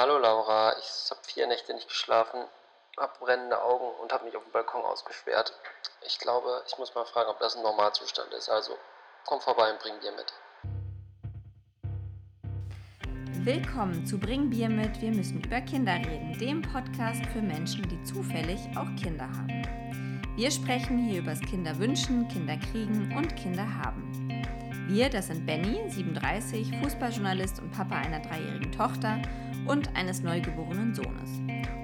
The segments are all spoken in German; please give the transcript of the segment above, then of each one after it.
Hallo Laura, ich habe vier Nächte nicht geschlafen, habe brennende Augen und habe mich auf dem Balkon ausgesperrt. Ich glaube, ich muss mal fragen, ob das ein Normalzustand ist. Also, komm vorbei und bring Bier mit. Willkommen zu Bring Bier mit, wir müssen über Kinder reden, dem Podcast für Menschen, die zufällig auch Kinder haben. Wir sprechen hier über das Kinderwünschen, Kinderkriegen und Kinderhaben. Wir, das sind Benny, 37, Fußballjournalist und Papa einer dreijährigen Tochter und eines neugeborenen Sohnes.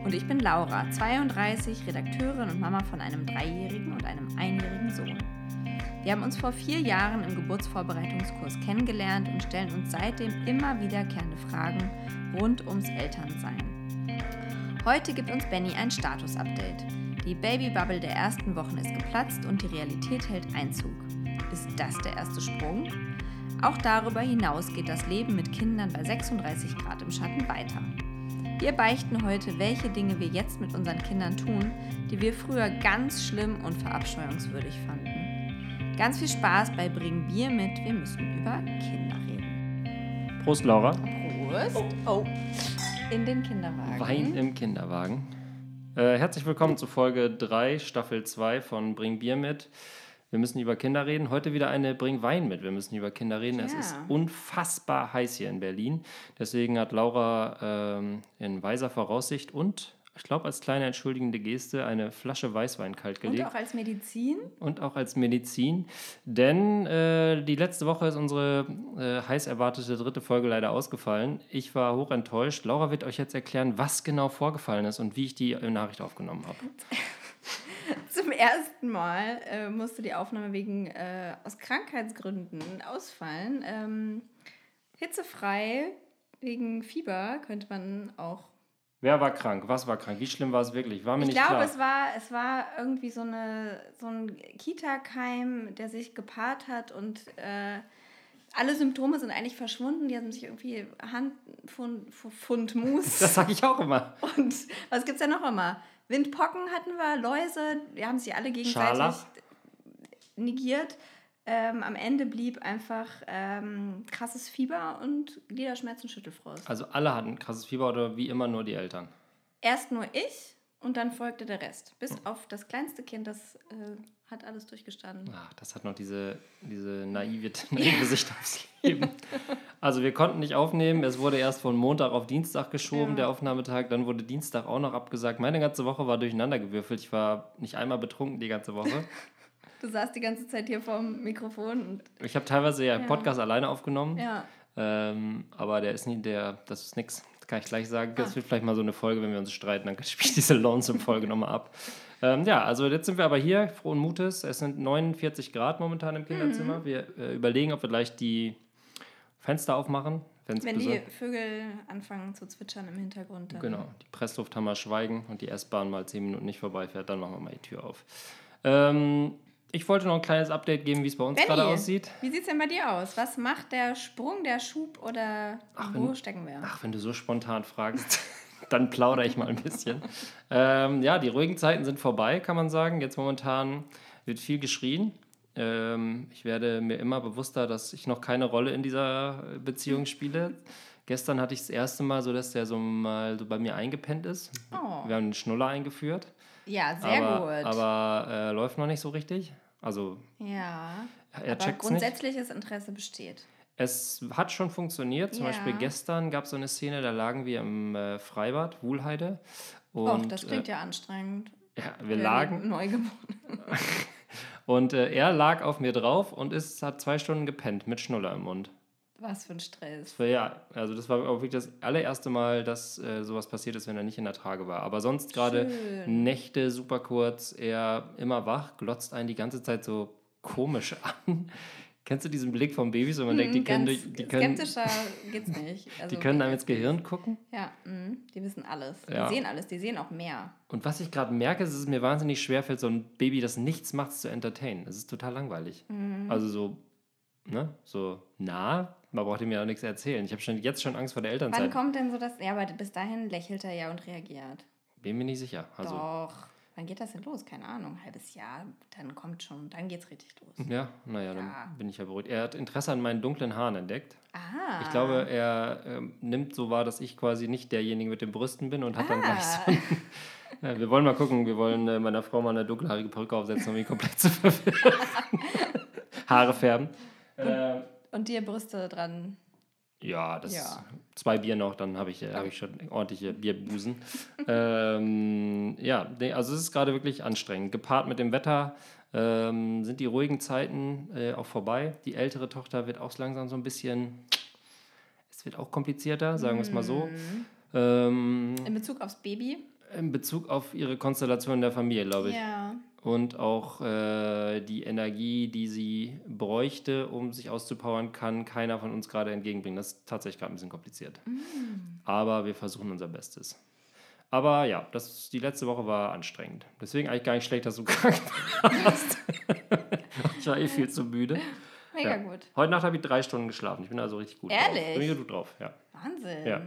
Und ich bin Laura, 32, Redakteurin und Mama von einem dreijährigen und einem einjährigen Sohn. Wir haben uns vor vier Jahren im Geburtsvorbereitungskurs kennengelernt und stellen uns seitdem immer wiederkehrende Fragen rund ums Elternsein. Heute gibt uns Benny ein Status-Update. Die Babybubble der ersten Wochen ist geplatzt und die Realität hält Einzug. Ist das der erste Sprung? Auch darüber hinaus geht das Leben mit Kindern bei 36 Grad im Schatten weiter. Wir beichten heute, welche Dinge wir jetzt mit unseren Kindern tun, die wir früher ganz schlimm und verabscheuungswürdig fanden. Ganz viel Spaß bei Bring Bier mit, wir müssen über Kinder reden. Prost, Laura. Prost. Oh. In den Kinderwagen. Wein im Kinderwagen. Äh, herzlich willkommen zu Folge 3, Staffel 2 von Bring Bier mit. Wir müssen über Kinder reden. Heute wieder eine Bring Wein mit. Wir müssen über Kinder reden. Ja. Es ist unfassbar heiß hier in Berlin. Deswegen hat Laura ähm, in weiser Voraussicht und ich glaube, als kleine entschuldigende Geste eine Flasche Weißwein kalt gelegt. Und auch als Medizin. Und auch als Medizin. Denn äh, die letzte Woche ist unsere äh, heiß erwartete dritte Folge leider ausgefallen. Ich war hoch enttäuscht. Laura wird euch jetzt erklären, was genau vorgefallen ist und wie ich die Nachricht aufgenommen habe. Ersten Mal äh, musste die Aufnahme wegen äh, aus Krankheitsgründen ausfallen. Ähm, hitzefrei wegen Fieber könnte man auch. Wer war krank? Was war krank? Wie schlimm war es wirklich? War mir ich nicht glaube, klar. es war es war irgendwie so eine so ein Kita-Keim, der sich gepaart hat und äh, alle Symptome sind eigentlich verschwunden. Die haben sich irgendwie Hand, Pfund, Pfund Mus. Das sage ich auch immer. Und was gibt es ja noch immer? Windpocken hatten wir, Läuse, wir haben sie alle gegenseitig Scharlach. negiert. Ähm, am Ende blieb einfach ähm, krasses Fieber und Gliederschmerzen, Schüttelfrost. Also alle hatten krasses Fieber oder wie immer nur die Eltern? Erst nur ich und dann folgte der Rest. Bis auf das kleinste Kind, das äh, hat alles durchgestanden. Ach, das hat noch diese, diese naive, naive Sicht aufs Leben. Also wir konnten nicht aufnehmen. Es wurde erst von Montag auf Dienstag geschoben, Ja. der Aufnahmetag. Dann wurde Dienstag auch noch abgesagt. Meine ganze Woche war durcheinandergewürfelt. Ich war nicht einmal betrunken die ganze Woche. Du saßt die ganze Zeit hier vorm Mikrofon und Ich habe teilweise ja Ja. Podcast alleine aufgenommen. ja. Ähm, aber der ist nie der, das ist nix. Das kann ich gleich sagen. Das Ah. wird vielleicht mal so eine Folge, wenn wir uns streiten, dann spiele ich diese Lonesome-Folge nochmal ab. Ähm, ja, also jetzt sind wir aber hier, frohen Mutes. Es sind 49 Grad momentan im Kinderzimmer. Mhm. Wir äh, überlegen, ob wir gleich die Fenster aufmachen. Wenn die Vögel anfangen zu zwitschern im Hintergrund. Dann Genau, die Presslufthammer schweigen und die S-Bahn mal 10 Minuten nicht vorbeifährt, dann machen wir mal die Tür auf. Ähm, ich wollte noch ein kleines Update geben, wie es bei uns Benni, gerade aussieht. Wie sieht es denn bei dir aus? Was macht der Sprung, der Schub oder wo wenn- stecken wir? Ach, wenn du so spontan fragst, dann plaudere ich mal ein bisschen. ähm, ja, die ruhigen Zeiten sind vorbei, kann man sagen. Jetzt momentan wird viel geschrien. Ähm, ich werde mir immer bewusster, dass ich noch keine Rolle in dieser Beziehung spiele. Gestern hatte ich das erste Mal so, dass der so mal so bei mir eingepennt ist. Oh. Wir haben den Schnuller eingeführt. Ja, sehr aber, gut. Aber äh, läuft noch nicht so richtig. Also ja, er aber checkt es nicht. grundsätzliches Interesse besteht. Es hat schon funktioniert. Zum Ja. Beispiel gestern gab es so eine Szene, da lagen wir im äh, Freibad, Wuhlheide. Und, Och, das klingt äh, ja anstrengend. ja, wir Für lagen Neugeboren. und äh, er lag auf mir drauf und ist, hat zwei Stunden gepennt mit Schnuller im Mund. Was für ein Stress. Das war, ja, also das war auch wirklich das allererste Mal, dass äh, sowas passiert ist, wenn er nicht in der Trage war. Aber sonst gerade. Nächte super kurz, er immer wach, glotzt einen die ganze Zeit so komisch an. Kennst du diesen Blick vom Babys, wo man denkt, die Mhm, können, durch, die können, skeptischer geht's nicht. Also, die können einem ins Gehirn gucken? Ja, mh, die wissen alles. Ja. Die sehen alles, die sehen auch mehr. Und was ich gerade merke, ist, dass es mir wahnsinnig schwerfällt, so ein Baby, das nichts macht, zu entertainen. Das ist total langweilig. Mhm. Also so, ne, so nah, man braucht ihm ja auch nichts erzählen. Ich habe schon jetzt schon Angst vor der Wann Elternzeit. kommt denn so das? Ja, aber bis dahin lächelt er ja und reagiert. Bin mir nicht sicher. Also Doch. Wann geht das denn los? Keine Ahnung, ein halbes Jahr, dann kommt schon, dann geht's richtig los. Ja, naja, ja. dann bin ich ja beruhigt. Er hat Interesse an meinen dunklen Haaren entdeckt. Ah. Ich glaube, er äh, nimmt so wahr, dass ich quasi nicht derjenige mit den Brüsten bin und hat ah. dann gleich so. ja, wir wollen mal gucken, wir wollen äh, meiner Frau mal eine dunkelhaarige Perücke aufsetzen, um ihn komplett zu verwirren. Haare färben. Und, äh, und dir Brüste dran ja, das ja. zwei Bier noch, dann habe ich, äh, hab ich schon ordentliche Bierbusen. ähm, ja, also es ist gerade wirklich anstrengend. Gepaart mit dem Wetter ähm, sind die ruhigen Zeiten äh, auch vorbei. Die ältere Tochter wird auch langsam so ein bisschen, es wird auch komplizierter, sagen wir es mal so. Mhm. Ähm, in Bezug aufs Baby? In Bezug auf ihre Konstellation in der Familie, glaube ich. Ja und auch äh, die Energie, die sie bräuchte, um sich auszupowern, kann keiner von uns gerade entgegenbringen. Das ist tatsächlich gerade ein bisschen kompliziert. Mm. Aber wir versuchen unser Bestes. Aber ja, das, die letzte Woche war anstrengend. Deswegen eigentlich gar nicht schlecht, dass du krank warst. ich war eh viel zu müde. Mega ja. gut. Heute Nacht habe ich drei Stunden geschlafen. Ich bin also richtig gut Ehrlich? drauf. Bin ich gut drauf, ja. Wahnsinn. Ja.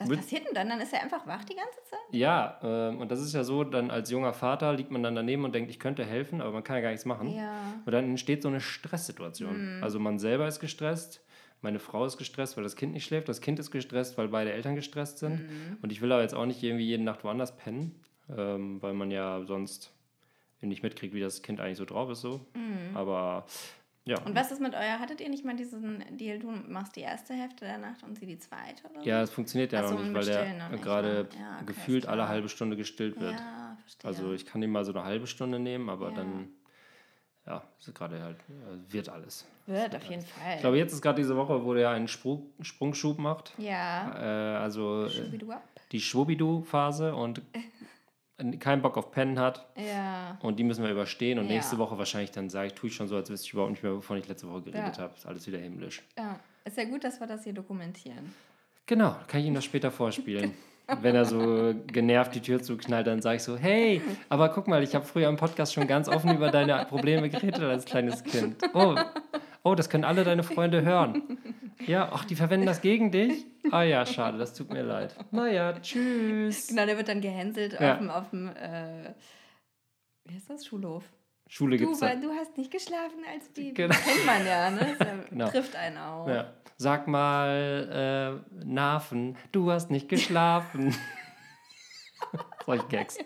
Was passiert denn dann? Dann ist er einfach wach die ganze Zeit? Ja, äh, und das ist ja so, dann als junger Vater liegt man dann daneben und denkt, ich könnte helfen, aber man kann ja gar nichts machen. Ja. Und dann entsteht so eine Stresssituation. Mhm. Also man selber ist gestresst, meine Frau ist gestresst, weil das Kind nicht schläft, das Kind ist gestresst, weil beide Eltern gestresst sind. Mhm. Und ich will aber jetzt auch nicht irgendwie jede Nacht woanders pennen, ähm, weil man ja sonst nicht mitkriegt, wie das Kind eigentlich so drauf ist. So. Mhm. Aber ja. Und was ist mit euer, hattet ihr nicht mal diesen Deal, du machst die erste Hälfte der Nacht und sie die zweite? Oder Ja, es funktioniert ja Ach noch nicht, weil der gerade ja, okay, gefühlt alle halbe Stunde gestillt wird. Ja, verstehe. Also ich kann ihm mal so eine halbe Stunde nehmen, aber ja. dann, ja, ist gerade halt, wird alles. Wird, auf jeden Fall. Ich glaube, jetzt ist gerade diese Woche, wo der einen Sprung, Sprungschub macht. Ja. Äh, also äh, die Schwubidu-Phase und keinen Bock auf Pennen hat. Ja. Und die müssen wir überstehen. Und ja. nächste Woche wahrscheinlich dann sage ich, tue ich schon so, als wüsste ich überhaupt nicht mehr, wovon ich letzte Woche geredet ja. habe. Ist alles wieder himmlisch. Ja, ist ja gut, dass wir das hier dokumentieren. Genau, kann ich ihm das später vorspielen. Wenn er so genervt die Tür zuknallt, dann sage ich so, hey, aber guck mal, ich habe früher im Podcast schon ganz offen über deine Probleme geredet als kleines Kind. Oh, oh, das können alle deine Freunde hören. Ja, ach, die verwenden das gegen dich? Ah ja, schade, das tut mir leid. Naja, tschüss. Genau, der wird dann gehänselt ja. auf dem, auf dem äh, wie heißt das, Schulhof. Schule gibt's da. du hast nicht geschlafen als Baby. Genau. Kennt man ja, ne? Das genau. trifft einen auch. Ja. Sag mal, äh, Narven, du hast nicht geschlafen. Solche Gags.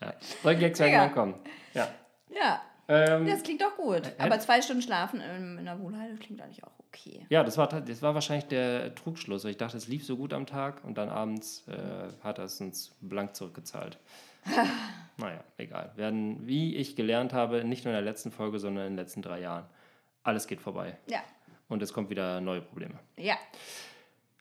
Ja. Solche Gags werden ja. kommen. Ja. Ja. Ähm, das klingt doch gut. Aber zwei Stunden schlafen in der Wohlheide klingt eigentlich auch okay. Ja, das war, das war wahrscheinlich der Trugschluss. Ich dachte, es lief so gut am Tag und dann abends äh, hat er es uns blank zurückgezahlt. naja, egal. Werden, wie ich gelernt habe, nicht nur in der letzten Folge, sondern in den letzten drei Jahren, alles geht vorbei. Ja. Und es kommt wieder neue Probleme. Ja.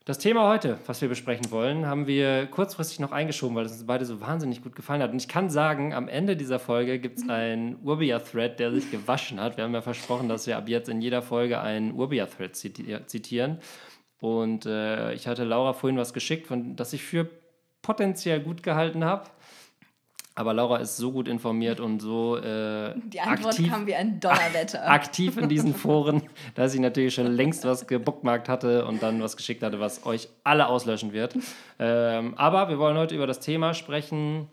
Das Thema heute, was wir besprechen wollen, haben wir kurzfristig noch eingeschoben, weil es uns beide so wahnsinnig gut gefallen hat. Und ich kann sagen, am Ende dieser Folge gibt es einen Urbia-Thread, der sich gewaschen hat. Wir haben ja versprochen, dass wir ab jetzt in jeder Folge einen Urbia-Thread zitieren. Und äh, ich hatte Laura vorhin was geschickt, von, das ich für potenziell gut gehalten habe. Aber Laura ist so gut informiert und so äh, Die Antwort aktiv, kam wie ein Donnerwetter. aktiv in diesen Foren, dass sie natürlich schon längst was gebookmarkt hatte und dann was geschickt hatte, was euch alle auslöschen wird. Ähm, aber wir wollen heute über das Thema sprechen,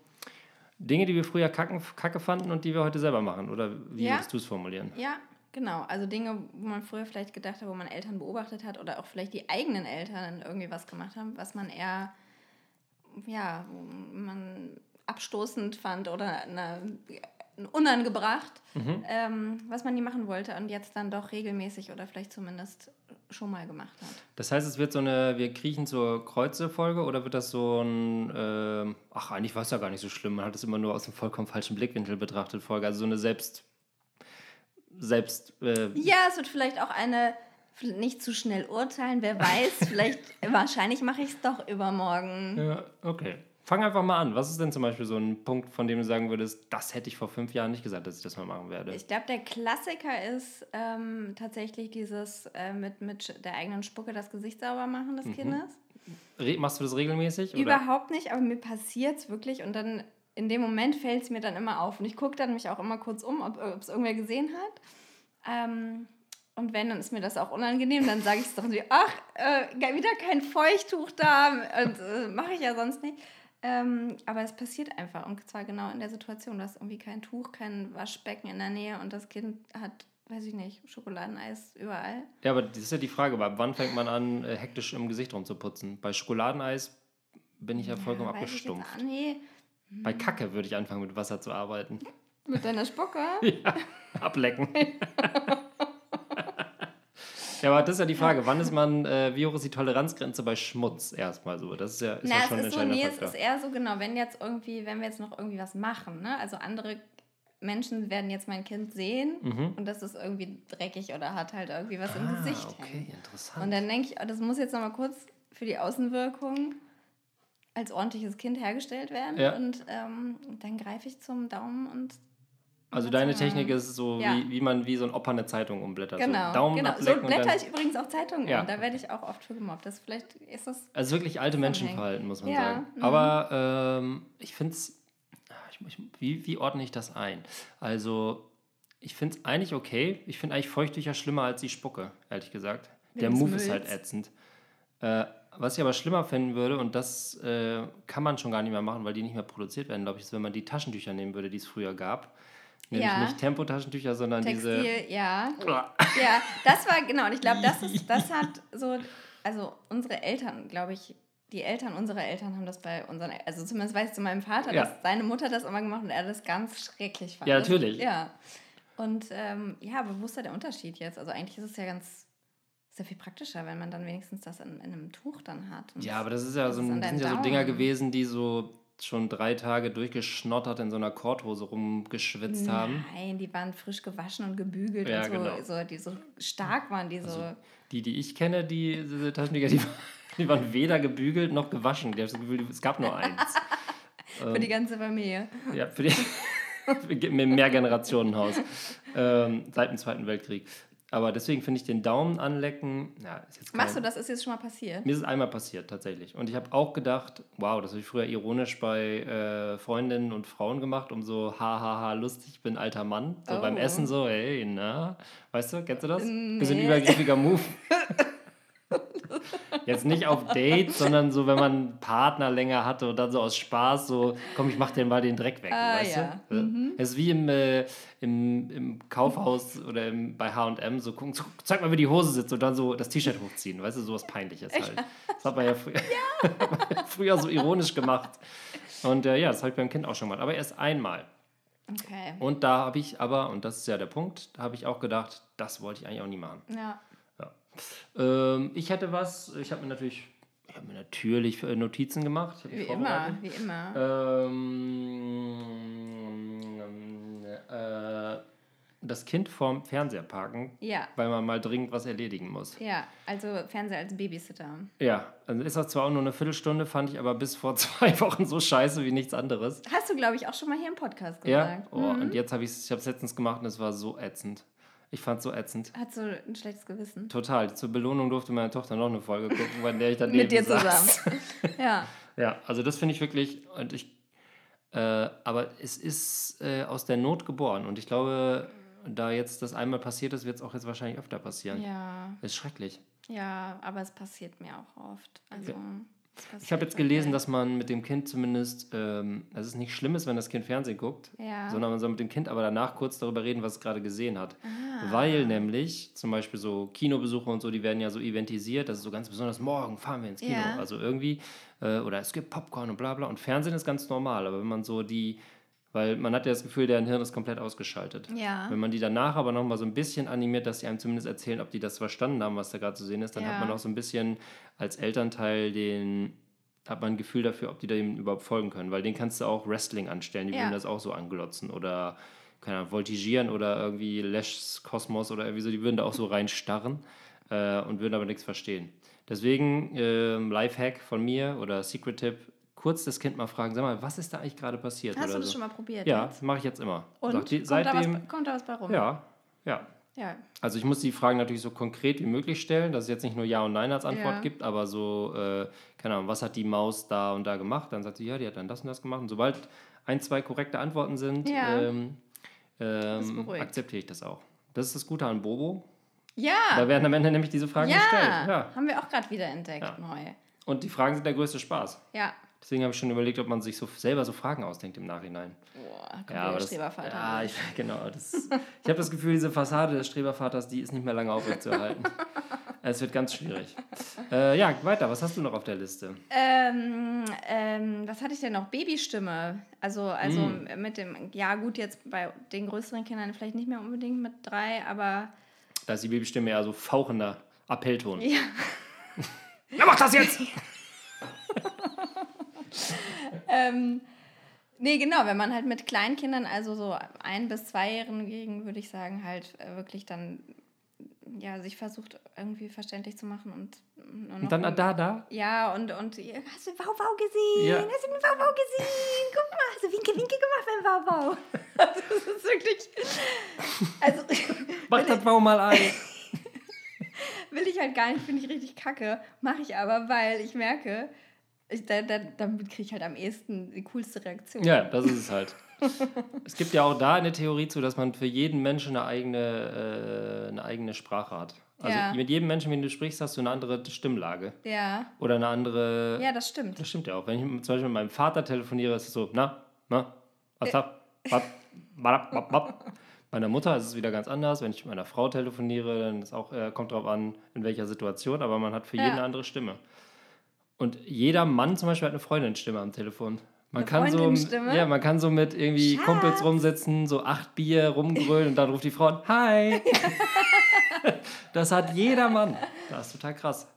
Dinge, die wir früher kacken, kacke fanden und die wir heute selber machen. Oder wie ja. würdest du es formulieren? Ja, genau. Also Dinge, wo man früher vielleicht gedacht hat, wo man Eltern beobachtet hat oder auch vielleicht die eigenen Eltern irgendwie was gemacht haben, was man eher, ja, man abstoßend fand oder eine, unangebracht, mhm. ähm, was man nie machen wollte und jetzt dann doch regelmäßig oder vielleicht zumindest schon mal gemacht hat. Das heißt, es wird so eine Wir kriechen zur Kreuze-Folge oder wird das so ein, äh, ach, eigentlich war es ja gar nicht so schlimm, man hat es immer nur aus einem vollkommen falschen Blickwinkel betrachtet, Folge, also so eine Selbst. Selbst. Äh ja, es wird vielleicht auch eine nicht zu schnell urteilen, wer weiß, vielleicht, wahrscheinlich mache ich es doch übermorgen. Ja, okay. Fang einfach mal an. Was ist denn zum Beispiel so ein Punkt, von dem du sagen würdest, das hätte ich vor fünf Jahren nicht gesagt, dass ich das mal machen werde? Ich glaube, der Klassiker ist ähm, tatsächlich dieses äh, mit, mit der eigenen Spucke das Gesicht sauber machen des mhm. Kindes. Re machst du das regelmäßig? Oder? Überhaupt nicht, aber mir passiert es wirklich und dann in dem Moment fällt es mir dann immer auf. Und ich gucke dann mich auch immer kurz um, ob es irgendwer gesehen hat. Ähm, und wenn, dann ist mir das auch unangenehm. Dann sage ich es doch so, ach, äh, wieder kein Feuchttuch da. Und äh, mache ich ja sonst nicht. Ähm, aber es passiert einfach und zwar genau in der Situation. Du hast irgendwie kein Tuch, kein Waschbecken in der Nähe und das Kind hat, weiß ich nicht, Schokoladeneis überall. Ja, aber das ist ja die Frage, ab wann fängt man an, äh, hektisch im Gesicht rumzuputzen? Bei Schokoladeneis bin ich ja vollkommen ja, abgestumpft. Jetzt, nee. Bei Kacke würde ich anfangen, mit Wasser zu arbeiten. Mit deiner Spucke? ja, ablecken. Ja, aber das ist ja die Frage, wann ist man, äh, wie hoch ist die Toleranzgrenze bei Schmutz erstmal so? Das ist ja, ist Na, ja schon es ist so, nee, Faktor. es ist eher so genau, wenn jetzt irgendwie, wenn wir jetzt noch irgendwie was machen, ne? Also andere Menschen werden jetzt mein Kind sehen mhm. und das ist irgendwie dreckig oder hat halt irgendwie was ah, im Gesicht okay, hängen. interessant. Und dann denke ich, oh, das muss jetzt nochmal kurz für die Außenwirkung als ordentliches Kind hergestellt werden. Ja. Und ähm, dann greife ich zum Daumen und also deine Technik ist so, ja. wie, wie man wie so ein Opa eine Zeitung umblättert. Genau, so Daumen genau. so blätter ich übrigens auch Zeitungen ja. um. Da werde ich auch oft für gemobbt. Das vielleicht ist das. Also wirklich alte Menschenverhalten, muss man ja. sagen. Mhm. Aber ähm, ich finde es. Wie, wie ordne ich das ein? Also, ich finde es eigentlich okay. Ich finde eigentlich Feuchttücher schlimmer als die Spucke, ehrlich gesagt. Wegen Der Move ist halt ätzend. Äh, was ich aber schlimmer finden würde, und das äh, kann man schon gar nicht mehr machen, weil die nicht mehr produziert werden, glaube ich, ist, wenn man die Taschentücher nehmen würde, die es früher gab. Nämlich ja. nicht Tempotaschentücher, sondern Textil, diese. Ja. ja, das war genau. Und ich glaube, das ist, das hat so, also unsere Eltern, glaube ich, die Eltern unserer Eltern haben das bei unseren, also zumindest weiß ich zu meinem Vater, ja. dass seine Mutter das immer gemacht und er das ganz schrecklich fand. Ja, natürlich. Das, ja. Und ähm, ja, aber wo ist da der Unterschied jetzt? Also eigentlich ist es ja ganz sehr viel praktischer, wenn man dann wenigstens das in, in einem Tuch dann hat. Und ja, aber das ist ja so, ein, sind ja so Dinger gewesen, die so schon drei Tage durchgeschnottert in so einer Korthose rumgeschwitzt Nein, haben. Nein, die waren frisch gewaschen und gebügelt ja, und so, genau. so, die so stark waren, die so. Also die, die ich kenne, die, diese Taschentücher, die, die waren weder gebügelt noch gewaschen. Gefühl, es gab nur eins. für ähm, die ganze Familie. Ja, für die im Mehrgenerationenhaus ähm, seit dem Zweiten Weltkrieg. Aber deswegen finde ich den Daumen anlecken. Ja, ist jetzt kein, Machst du das? Ist jetzt schon mal passiert? Mir ist es einmal passiert, tatsächlich. Und ich habe auch gedacht, wow, das habe ich früher ironisch bei äh, Freundinnen und Frauen gemacht, um so, hahaha, lustig, ich bin alter Mann. So oh. beim Essen so, hey, na. Weißt du, kennst du das? Nee. Bisschen übergriffiger Move. Jetzt nicht auf Dates, sondern so, wenn man einen Partner länger hatte und dann so aus Spaß so, komm, ich mach den mal den Dreck weg, ah, weißt ja. du? Mhm. Es ist wie im, äh, im, im Kaufhaus oder im, bei H&M, so, guck, zeig mal, wie die Hose sitzt und dann so das T-Shirt hochziehen, weißt du, sowas Peinliches halt. Das hat man ja früher, ja. früher so ironisch gemacht. Und äh, ja, das habe ich beim Kind auch schon mal, aber erst einmal. Okay. Und da habe ich aber, und das ist ja der Punkt, da habe ich auch gedacht, das wollte ich eigentlich auch nie machen. Ja. Ähm, ich hätte was, ich habe mir natürlich, ich habe mir natürlich äh, Notizen gemacht. Wie immer, wie immer. Ähm, äh, das Kind vorm Fernseher parken, ja. weil man mal dringend was erledigen muss. Ja, also Fernseher als Babysitter. Ja, also ist das zwar auch nur eine Viertelstunde, fand ich aber bis vor zwei Wochen so scheiße wie nichts anderes. Hast du, glaube ich, auch schon mal hier im Podcast gesagt. Ja, oh, mhm. und jetzt habe ich es letztens gemacht und es war so ätzend. Ich fand es so ätzend. Hat so ein schlechtes Gewissen. Total. Zur Belohnung durfte meine Tochter noch eine Folge gucken, bei der ich dann Mit dir saß. zusammen. ja. Ja, also das finde ich wirklich, und ich, äh, aber es ist äh, aus der Not geboren und ich glaube, da jetzt das einmal passiert ist, wird es auch jetzt wahrscheinlich öfter passieren. Ja. Ist schrecklich. Ja, aber es passiert mir auch oft. Also. Ja. Ich habe jetzt gelesen, dass man mit dem Kind zumindest, ähm, dass es nicht schlimm ist, wenn das Kind Fernsehen guckt, ja. sondern man soll mit dem Kind aber danach kurz darüber reden, was es gerade gesehen hat. Ah. Weil nämlich zum Beispiel so Kinobesuche und so, die werden ja so eventisiert, das ist so ganz besonders, morgen fahren wir ins Kino. Ja. Also irgendwie, äh, oder es gibt Popcorn und bla bla. Und Fernsehen ist ganz normal, aber wenn man so die weil man hat ja das Gefühl, deren Hirn ist komplett ausgeschaltet. Ja. Wenn man die danach aber nochmal so ein bisschen animiert, dass sie einem zumindest erzählen, ob die das verstanden haben, was da gerade zu sehen ist, dann ja. hat man auch so ein bisschen als Elternteil den hat man ein Gefühl dafür, ob die dem überhaupt folgen können. Weil den kannst du auch Wrestling anstellen, die ja. würden das auch so anglotzen oder keine Ahnung, voltigieren oder irgendwie Lashs Kosmos oder irgendwie so, die würden da auch so reinstarren äh, und würden aber nichts verstehen. Deswegen äh, Lifehack von mir oder Secret Tip, kurz das Kind mal fragen, sag mal, was ist da eigentlich gerade passiert? Hast du das so. schon mal probiert? Ja, mache ich jetzt immer. Und? Sagt die, kommt, seitdem, da was, kommt da was bei rum? Ja, ja. Ja. Also ich muss die Fragen natürlich so konkret wie möglich stellen, dass es jetzt nicht nur Ja und Nein als Antwort ja. gibt, aber so, äh, keine Ahnung, was hat die Maus da und da gemacht? Dann sagt sie, ja, die hat dann das und das gemacht. Und sobald ein, zwei korrekte Antworten sind, ja. ähm, ähm, akzeptiere ich das auch. Das ist das Gute an Bobo. Ja. Da werden am Ende nämlich diese Fragen gestellt. Ja, haben wir auch gerade wieder entdeckt, neu. Und die Fragen sind der größte Spaß. Ja. Deswegen habe ich schon überlegt, ob man sich so selber so Fragen ausdenkt im Nachhinein. Boah, Ja, aber das, Strebervater. ja, ich, genau. Das, ich habe das Gefühl, diese Fassade des Strebervaters, die ist nicht mehr lange aufrechtzuerhalten. es wird ganz schwierig. Äh, ja, weiter. Was hast du noch auf der Liste? Ähm, ähm, was hatte ich denn noch? Babystimme. Also, also Mm. mit dem, ja gut, jetzt bei den größeren Kindern vielleicht nicht mehr unbedingt mit drei, aber Da ist die Babystimme eher so fauchender Appellton. ja. Na, mach das jetzt! Ähm, nee, genau, wenn man halt mit Kleinkindern, also so ein- bis zweijährigen, würde ich sagen, halt äh, wirklich dann ja, sich versucht irgendwie verständlich zu machen und Und dann um- da, da. Ja, und, und hast du den Wauwau gesehen? Ja. Hast du den Wauwau gesehen? Guck mal, hast du Winke, Winke gemacht beim Wauwau? Also, das ist wirklich. Also, Mach das Baum mal ein. will ich halt gar nicht, finde ich richtig kacke. Mache ich aber, weil ich merke, ich, da, da, damit kriege ich halt am ehesten die coolste Reaktion. Ja, das ist es halt. es gibt ja auch da eine Theorie zu, dass man für jeden Menschen eine eigene, äh, eine eigene Sprache hat. Also Ja. mit jedem Menschen, mit dem du sprichst, hast du eine andere Stimmlage. Ja, Oder eine andere. ja das stimmt. Das stimmt ja auch. Wenn ich zum Beispiel mit meinem Vater telefoniere, ist es so, na, na, was ab, was, bap, bap, bap. Bei einer Mutter ist es wieder ganz anders. Wenn ich mit meiner Frau telefoniere, dann ist auch, äh, kommt darauf an, in welcher Situation, aber man hat für Ja. jeden eine andere Stimme. Und jeder Mann zum Beispiel hat eine Freundin-Stimme am Telefon. Man Eine kann so, ja, man kann so mit irgendwie Schatz. Kumpels rumsitzen, so acht Bier rumgrölen und dann ruft die Frau an, Hi! das hat jeder Mann. Das ist total krass.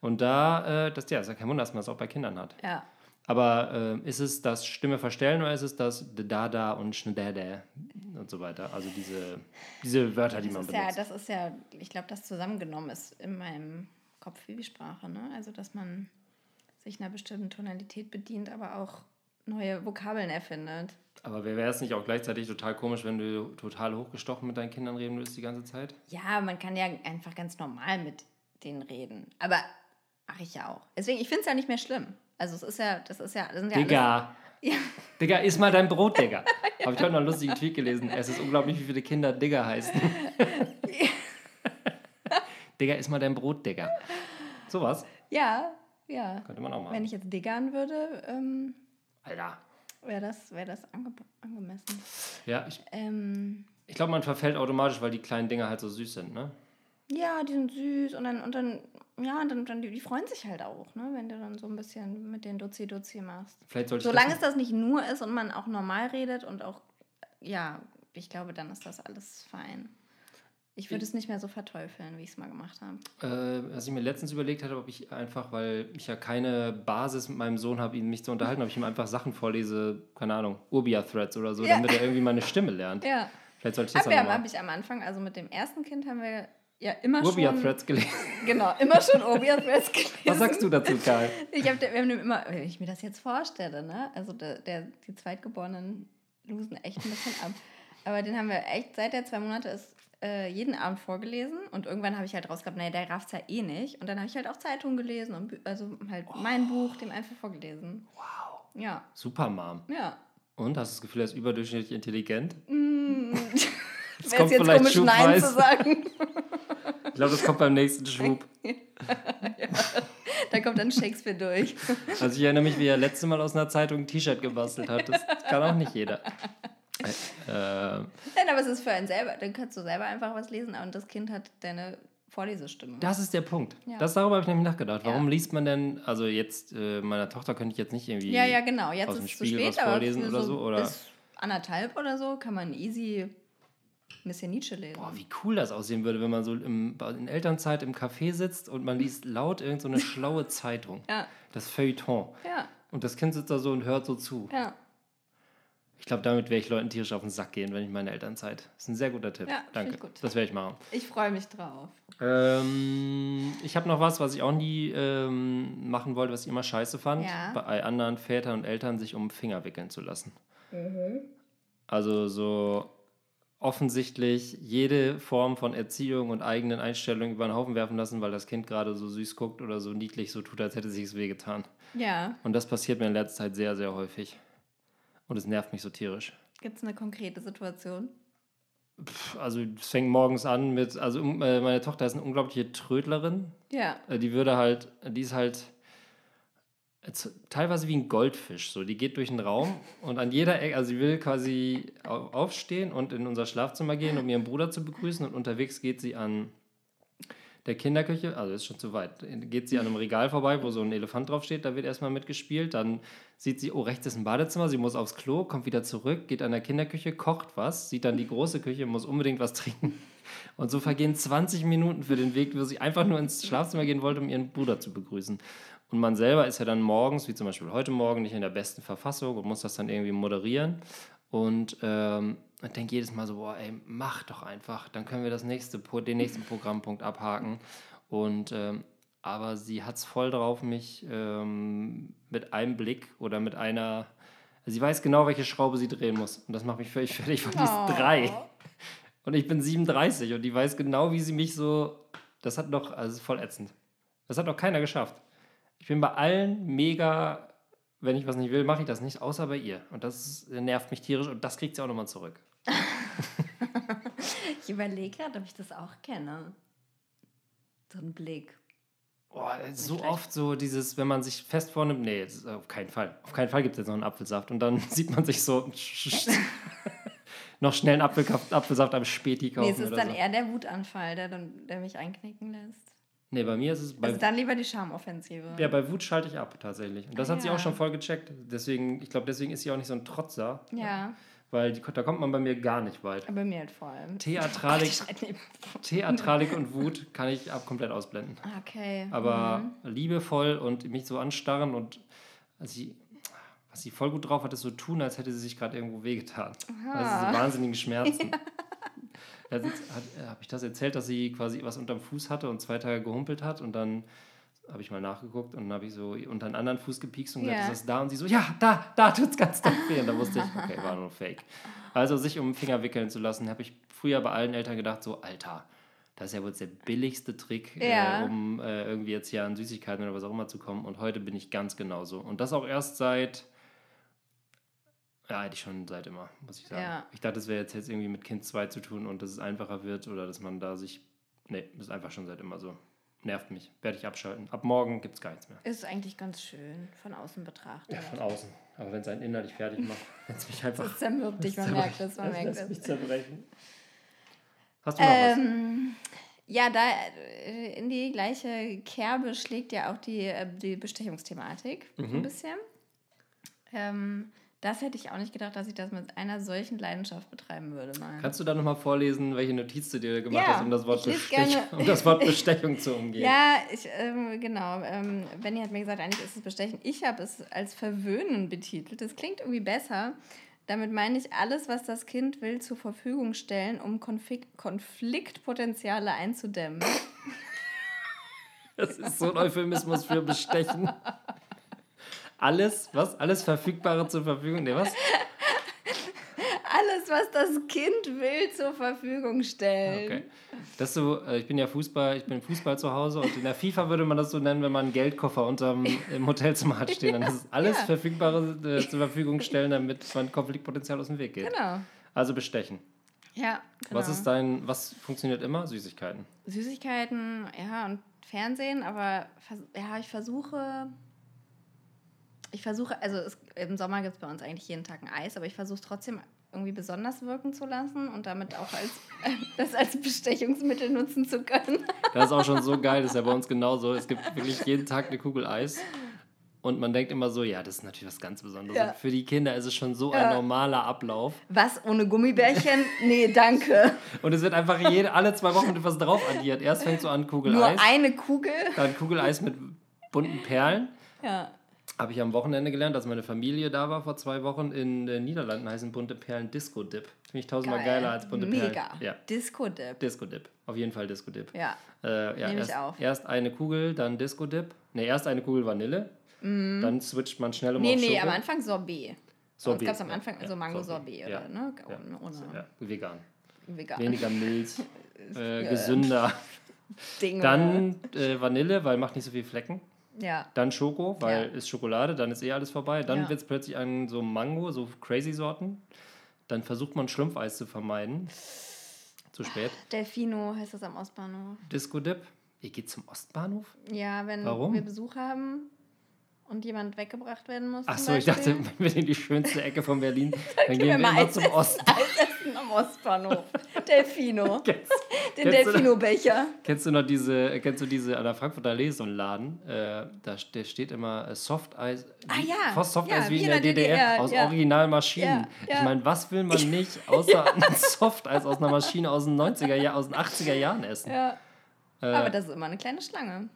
Und da, äh, das, ja, ist ja kein Wunder, dass man das auch bei Kindern hat. Ja. Aber äh, ist es das Stimme verstellen oder ist es das Dada und Schnedada und so weiter? Also diese, diese Wörter, die Das man ist ja, benutzt. das ist ja, ich glaube, das zusammengenommen ist in meinem Kopf wie die Sprache. Ne? Also, dass man sich einer bestimmten Tonalität bedient, aber auch neue Vokabeln erfindet. Aber wäre es nicht auch gleichzeitig total komisch, wenn du total hochgestochen mit deinen Kindern reden würdest die ganze Zeit? Ja, man kann ja einfach ganz normal mit denen reden. Aber mache ich ja auch. Deswegen, ich finde es ja nicht mehr schlimm. Also es ist ja, das ist ja, das sind ja alles, Digga! Ja. Digga, iss mal dein Brot, Digga. Habe ich heute noch einen lustigen Tweet gelesen. Es ist unglaublich, wie viele Kinder Digga heißen. Digga, iss mal dein Brot, Digga. Sowas Ja, ja. könnte man auch machen. Wenn ich jetzt diggern würde, ähm, Alter. wäre das, wär das ange angemessen. Ja, ich, Ähm, ich glaube, man verfällt automatisch, weil die kleinen Dinger halt so süß sind, ne? ja, die sind süß und dann, und dann ja, und dann, dann die, die freuen sich halt auch, ne, wenn du dann so ein bisschen mit den Duzi-Duzi machst. Vielleicht sollte Solange das es das nicht nur ist und man auch normal redet und auch, ja, ich glaube, dann ist das alles fein. Ich würde es nicht mehr so verteufeln, wie ich es mal gemacht habe. Äh, was ich mir letztens überlegt hatte, ob ich einfach, weil ich ja keine Basis mit meinem Sohn habe, ihn mich zu unterhalten, ob ich ihm einfach Sachen vorlese, keine Ahnung, Urbia-Threads oder so, Ja. damit er irgendwie meine Stimme lernt. Ja. Vielleicht sollte ich das Aber ja, habe ich am Anfang, also mit dem ersten Kind haben wir ja immer schon. Urbia-Threads gelesen. Genau, immer schon Urbia-Threads gelesen. Was sagst du dazu, Karl? Ich hab, wir haben dem immer, wenn ich mir das jetzt vorstelle, ne? Also der, der, die Zweitgeborenen losen echt ein bisschen ab. Aber den haben wir echt, seit der zwei Monate ist, äh, jeden Abend vorgelesen. Und irgendwann habe ich halt rausgehabt, naja, der rafft ja eh nicht. Und dann habe ich halt auch Zeitungen gelesen und also halt mein Buch dem einfach vorgelesen. Wow. Ja, Super, Mom. ja. Und, hast du das Gefühl, er ist überdurchschnittlich intelligent? Mm. Das Wäre jetzt komisch, Nein zu sagen. Ich glaube, das kommt beim nächsten Schwub. Da kommt dann Shakespeare durch. Also ich erinnere mich, wie er letzte Mal aus einer Zeitung ein T-Shirt gebastelt hat. Das kann auch nicht jeder. Äh, äh, Nein, aber es ist für einen selber. Dann kannst du selber einfach was lesen und das Kind hat deine Vorlesestimme. Das ist der Punkt. Ja. Das darüber habe ich nämlich nachgedacht. Warum Ja. liest man denn, also jetzt, äh, meiner Tochter könnte ich jetzt nicht irgendwie Ja, ja, genau. Jetzt aus ist dem es zu Spiegel spät, was vorlesen oder so, oder? bis anderthalb oder so kann man easy ein bisschen Nietzsche lesen. Boah, wie cool das aussehen würde, wenn man so im, in Elternzeit im Café sitzt und man liest laut irgend so eine schlaue Zeitung. Ja, Das Feuilleton. ja, Und das Kind sitzt da so und hört so zu. ja. Ich glaube, damit werde ich Leuten tierisch auf den Sack gehen, wenn ich meine Elternzeit. Das ist ein sehr guter Tipp. Ja, Danke. ich gut. Das werde ich machen. Ich freue mich drauf. Ähm, ich habe noch was, was ich auch nie ähm, machen wollte, was ich immer scheiße fand, Ja. bei anderen Vätern und Eltern sich um den Finger wickeln zu lassen. Also so offensichtlich jede Form von Erziehung und eigenen Einstellungen über den Haufen werfen lassen, weil das Kind gerade so süß guckt oder so niedlich so tut, als hätte sich es wehgetan. Ja, Und das passiert mir in letzter Zeit sehr, sehr häufig. Und es nervt mich so tierisch. gibt es eine konkrete Situation? Pff, Also es fängt morgens an mit, also äh, meine Tochter ist eine unglaubliche Trödlerin. Ja, Äh, Die würde halt, die ist halt, teilweise wie ein Goldfisch. So, die geht durch den Raum und an jeder Ecke, also sie will quasi aufstehen und in unser Schlafzimmer gehen, um ihren Bruder zu begrüßen. Und unterwegs geht sie an der Kinderküche, also ist schon zu weit, geht sie an einem Regal vorbei, wo so ein Elefant draufsteht, da wird erstmal mitgespielt. Dann sieht sie, oh, rechts ist ein Badezimmer, sie muss aufs Klo, kommt wieder zurück, geht an der Kinderküche, kocht was, sieht dann die große Küche, muss unbedingt was trinken. Und so vergehen 20 Minuten für den Weg, wo sie einfach nur ins Schlafzimmer gehen wollte, um ihren Bruder zu begrüßen. Und man selber ist ja dann morgens, wie zum Beispiel heute Morgen, nicht in der besten Verfassung und muss das dann irgendwie moderieren. Und ähm, ich denke jedes Mal so, boah, ey, mach doch einfach, dann können wir das nächste, den nächsten Programmpunkt abhaken. Und ähm, aber sie hat es voll drauf, mich ähm, mit einem Blick oder mit einer. Sie weiß genau, welche Schraube sie drehen muss. Und das macht mich völlig fertig, weil die ist oh. drei. Und ich bin 37 und die weiß genau, wie sie mich so. Das hat doch, also voll ätzend. Das hat noch keiner geschafft. Ich bin bei allen mega wenn ich was nicht will, mache ich das nicht, außer bei ihr. Und das nervt mich tierisch und das kriegt sie auch nochmal zurück. ich überlege gerade, ob ich das auch kenne. So ein Blick. Boah, so oft so dieses, wenn man sich fest vornimmt, nee, auf keinen Fall. Auf keinen Fall gibt es jetzt noch einen Apfelsaft. Und dann sieht man sich so noch schnell einen Apfelsaft, Apfelsaft am Späti kaufen. Nee, es ist dann so. eher der Wutanfall, der, dann, der mich einknicken lässt. Nee, bei mir ist es. also dann lieber die Charmoffensive. Ja, bei Wut schalte ich ab tatsächlich. Und das ah, hat ja. sie auch schon voll gecheckt. Deswegen, ich glaube, deswegen ist sie auch nicht so ein Trotzer. Ja. Weil die, da kommt man bei mir gar nicht weit. Bei mir halt vor allem. Theatralik, Theatralik und Wut kann ich ab komplett ausblenden. Okay. Aber mhm. liebevoll und mich so anstarren und also sie, was sie voll gut drauf hat, ist so tun, als hätte sie sich gerade irgendwo wehgetan. Also so wahnsinnigen Schmerzen. Ja. Äh, habe ich das erzählt, dass sie quasi was unterm Fuß hatte und zwei Tage gehumpelt hat und dann habe ich mal nachgeguckt und dann habe ich so unter einen anderen Fuß gepiekst und gesagt, ja. ist das da? Und sie so, ja, da, da tut es ganz doll weh. Und da wusste ich, okay, war nur Fake. Also sich um den Finger wickeln zu lassen, habe ich früher bei allen Eltern gedacht, so, Alter, das ist ja wohl der billigste Trick, ja. äh, um äh, irgendwie jetzt hier an Süßigkeiten oder was auch immer zu kommen. Und heute bin ich ganz genauso. Und das auch erst seit, ja, eigentlich schon seit immer, muss ich sagen. Ja. Ich dachte, das wäre jetzt, jetzt irgendwie mit Kind 2 zu tun und dass es einfacher wird oder dass man da sich, nee, das ist einfach schon seit immer so nervt mich. Werde ich abschalten. Ab morgen gibt es gar nichts mehr. Ist eigentlich ganz schön, von außen betrachtet. Ja, von außen. Aber wenn es einen innerlich fertig macht, wenn es mich einfach. Das zermürbt dich, man merkt das, man merkt das. mich zerbrechen. Hast du noch ähm, was? Ja, da äh, in die gleiche Kerbe schlägt ja auch die, äh, die Bestechungsthematik mhm. ein bisschen. Ähm, das hätte ich auch nicht gedacht, dass ich das mit einer solchen Leidenschaft betreiben würde. Mal. Kannst du da nochmal vorlesen, welche Notiz du dir gemacht ja, hast, um das, Wort Bestechung, um das Wort Bestechung zu umgehen? Ja, ich, ähm, genau. Ähm, Benny hat mir gesagt, eigentlich ist es Bestechen. Ich habe es als Verwöhnen betitelt. Das klingt irgendwie besser. Damit meine ich alles, was das Kind will, zur Verfügung stellen, um Konflikt Konfliktpotenziale einzudämmen. Das ist so ein Euphemismus für Bestechen alles, was? Alles Verfügbare zur Verfügung? Nee, was? Alles, was das Kind will, zur Verfügung stellen. Okay. Das so, äh, ich bin ja Fußball, ich bin Fußball zu Hause und in der FIFA würde man das so nennen, wenn man einen Geldkoffer unterm im Hotelzimmer hat stehen. Dann ist alles ja. Verfügbare äh, zur Verfügung stellen, damit man Konfliktpotenzial aus dem Weg geht. Genau. Also bestechen. Ja, genau. Was ist dein, was funktioniert immer? Süßigkeiten. Süßigkeiten, ja, und Fernsehen, aber ja, ich versuche ich versuche, also es, im Sommer gibt es bei uns eigentlich jeden Tag ein Eis, aber ich versuche es trotzdem irgendwie besonders wirken zu lassen und damit auch als, äh, das als Bestechungsmittel nutzen zu können. Das ist auch schon so geil, das ist ja bei uns genauso. Es gibt wirklich jeden Tag eine Kugel Eis. Und man denkt immer so, ja, das ist natürlich was ganz Besonderes. Ja. für die Kinder ist es schon so ja. ein normaler Ablauf. Was, ohne Gummibärchen? nee, danke. Und es wird einfach jede, alle zwei Wochen etwas drauf addiert. Erst fängt so an Kugel Nur Eis. Nur eine Kugel? Dann Kugel Eis mit bunten Perlen. Ja. Habe ich am Wochenende gelernt, als meine Familie da war vor zwei Wochen. In den Niederlanden heißen bunte Perlen Disco Dip. Finde ich tausendmal Geil. geiler als bunte Mega. Perlen. Mega. Ja. Disco Dip. Disco Dip. Auf jeden Fall Disco Dip. Ja. Äh, ja Nehme erst, ich auf. Erst eine Kugel, dann Disco Dip. Ne, erst eine Kugel Vanille. Mhm. Dann switcht man schnell um nee, auf Nee, nee, am Anfang Sorbet. Sorbet. gab es am Anfang ja, so Mango-Sorbet, oder? Ne? Ohne. Ja. Vegan. Vegan. Weniger Milch. äh, gesünder. Dinge. Dann äh, Vanille, weil macht nicht so viel Flecken. Ja. Dann Schoko, weil ja. ist Schokolade, dann ist eh alles vorbei. Dann ja. wird es plötzlich an so Mango, so crazy Sorten. Dann versucht man Schlumpfeis zu vermeiden. Zu spät. Delfino heißt das am Ostbahnhof. Disco Dip. Ihr geht zum Ostbahnhof? Ja, wenn Warum? wir Besuch haben und jemand weggebracht werden muss. Achso, ich dachte, wenn wir in die schönste Ecke von Berlin, dann gehen wir immer zum Osten. Eisessen am Ostbahnhof. Delfino. Kennst, Den Delfino-Becher. Kennst du noch diese, kennst du diese an der Frankfurter Allee, so einen Laden? Äh, da der steht immer äh, Softeis. Ah ja. Softeis ja, wie in der, der DDR, DDR, aus ja. Originalmaschinen. Ja, ich meine, was will man nicht außer ein Softeis aus einer Maschine aus den 90er Jahren, aus den 80er Jahren essen? Ja. Äh, Aber das ist immer eine kleine Schlange.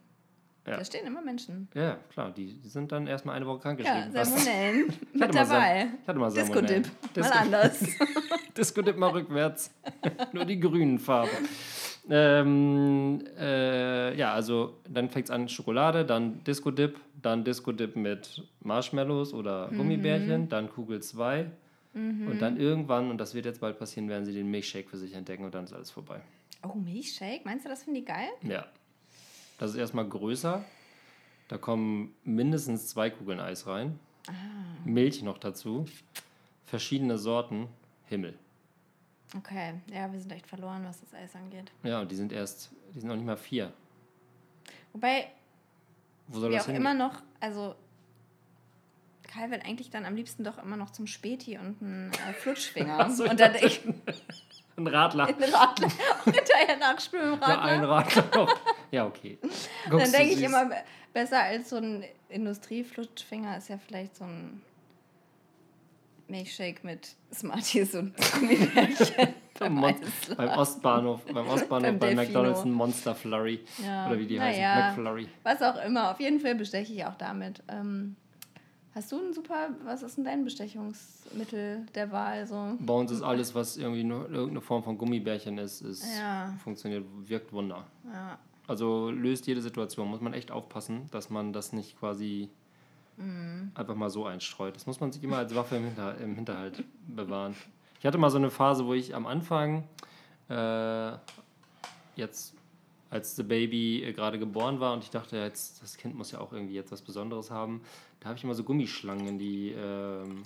Ja. Da stehen immer Menschen. Ja, klar, die, sind dann erstmal eine Woche krankgeschrieben. Ja, Salmonellen mit dabei. ich hatte mal Salmonellen. Disco-Dip, mal anders. Disco-Dip mal rückwärts. Nur die grünen Farben. Ähm, äh, ja, also dann fängt es an Schokolade, dann Disco-Dip, dann Disco-Dip mit Marshmallows oder mhm. Gummibärchen, dann Kugel 2 mhm. und dann irgendwann, und das wird jetzt bald passieren, werden sie den Milchshake für sich entdecken und dann ist alles vorbei. Oh, Milchshake? Meinst du, das finden die geil? Ja. Das ist erstmal größer. Da kommen mindestens zwei Kugeln Eis rein. Ah. Milch noch dazu. Verschiedene Sorten. Himmel. Okay, ja, wir sind echt verloren, was das Eis angeht. Ja, und die sind erst, die sind noch nicht mal vier. Wobei, Wo soll wir das auch hingehen? immer noch, also Kai will eigentlich dann am liebsten doch immer noch zum Späti und einen äh, Flutschfinger. so, und dann ich, ein Radler. Ein Radler. Und hinterher nachspülen Radler. Ja, ein Radler noch. Ja, okay. Guckst Dann denke ich immer, besser als so ein Industrieflutschfinger ist ja vielleicht so ein Milchshake mit Smarties und Gummibärchen. beim, beim, Ostbahnhof, beim Ostbahnhof bei McDonalds ein Monster Flurry. Ja. Oder wie die heißen, ja, McFlurry. Was auch immer. Auf jeden Fall besteche ich auch damit. Ähm, Hast du ein super, was ist denn dein Bestechungsmittel der Wahl? So? Bei uns ist alles, was irgendwie nur irgendeine Form von Gummibärchen ist, ist ja. funktioniert, wirkt Wunder. Ja. Also löst jede Situation. Muss man echt aufpassen, dass man das nicht quasi mhm. einfach mal so einstreut. Das muss man sich immer als Waffe im, Hinter im Hinterhalt bewahren. Ich hatte mal so eine Phase, wo ich am Anfang äh, jetzt als The Baby äh, gerade geboren war und ich dachte, jetzt, das Kind muss ja auch irgendwie jetzt was Besonderes haben. Da habe ich immer so Gummischlangen in die, ähm,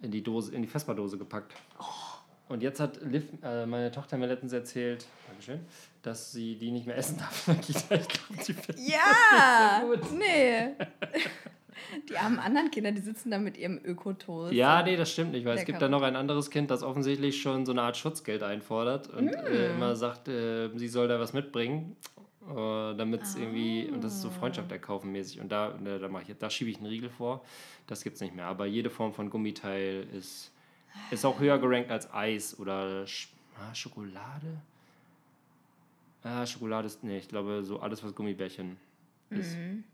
in die Dose, in die Vespa-Dose gepackt. Oh. Und jetzt hat Liv, äh, meine Tochter mir letztens erzählt, Dankeschön, dass sie die nicht mehr essen darf. ich glaube, die ja, so nee. Die armen anderen Kinder, die sitzen da mit ihrem Ökotoast. Ja, nee, das stimmt nicht, weil es gibt da noch ein anderes Kind, das offensichtlich schon so eine Art Schutzgeld einfordert und mm. äh, immer sagt, äh, sie soll da was mitbringen, äh, damit es ah. irgendwie, und das ist so Freundschaft erkaufen mäßig. Und da, da, da, ich, da schiebe ich einen Riegel vor. Das gibt es nicht mehr. Aber jede Form von Gummiteil ist, ist auch höher gerankt als Eis oder Sch ah, Schokolade. Ah, Schokolade ist, nee, ich glaube, so alles, was Gummibärchen ist. Mhm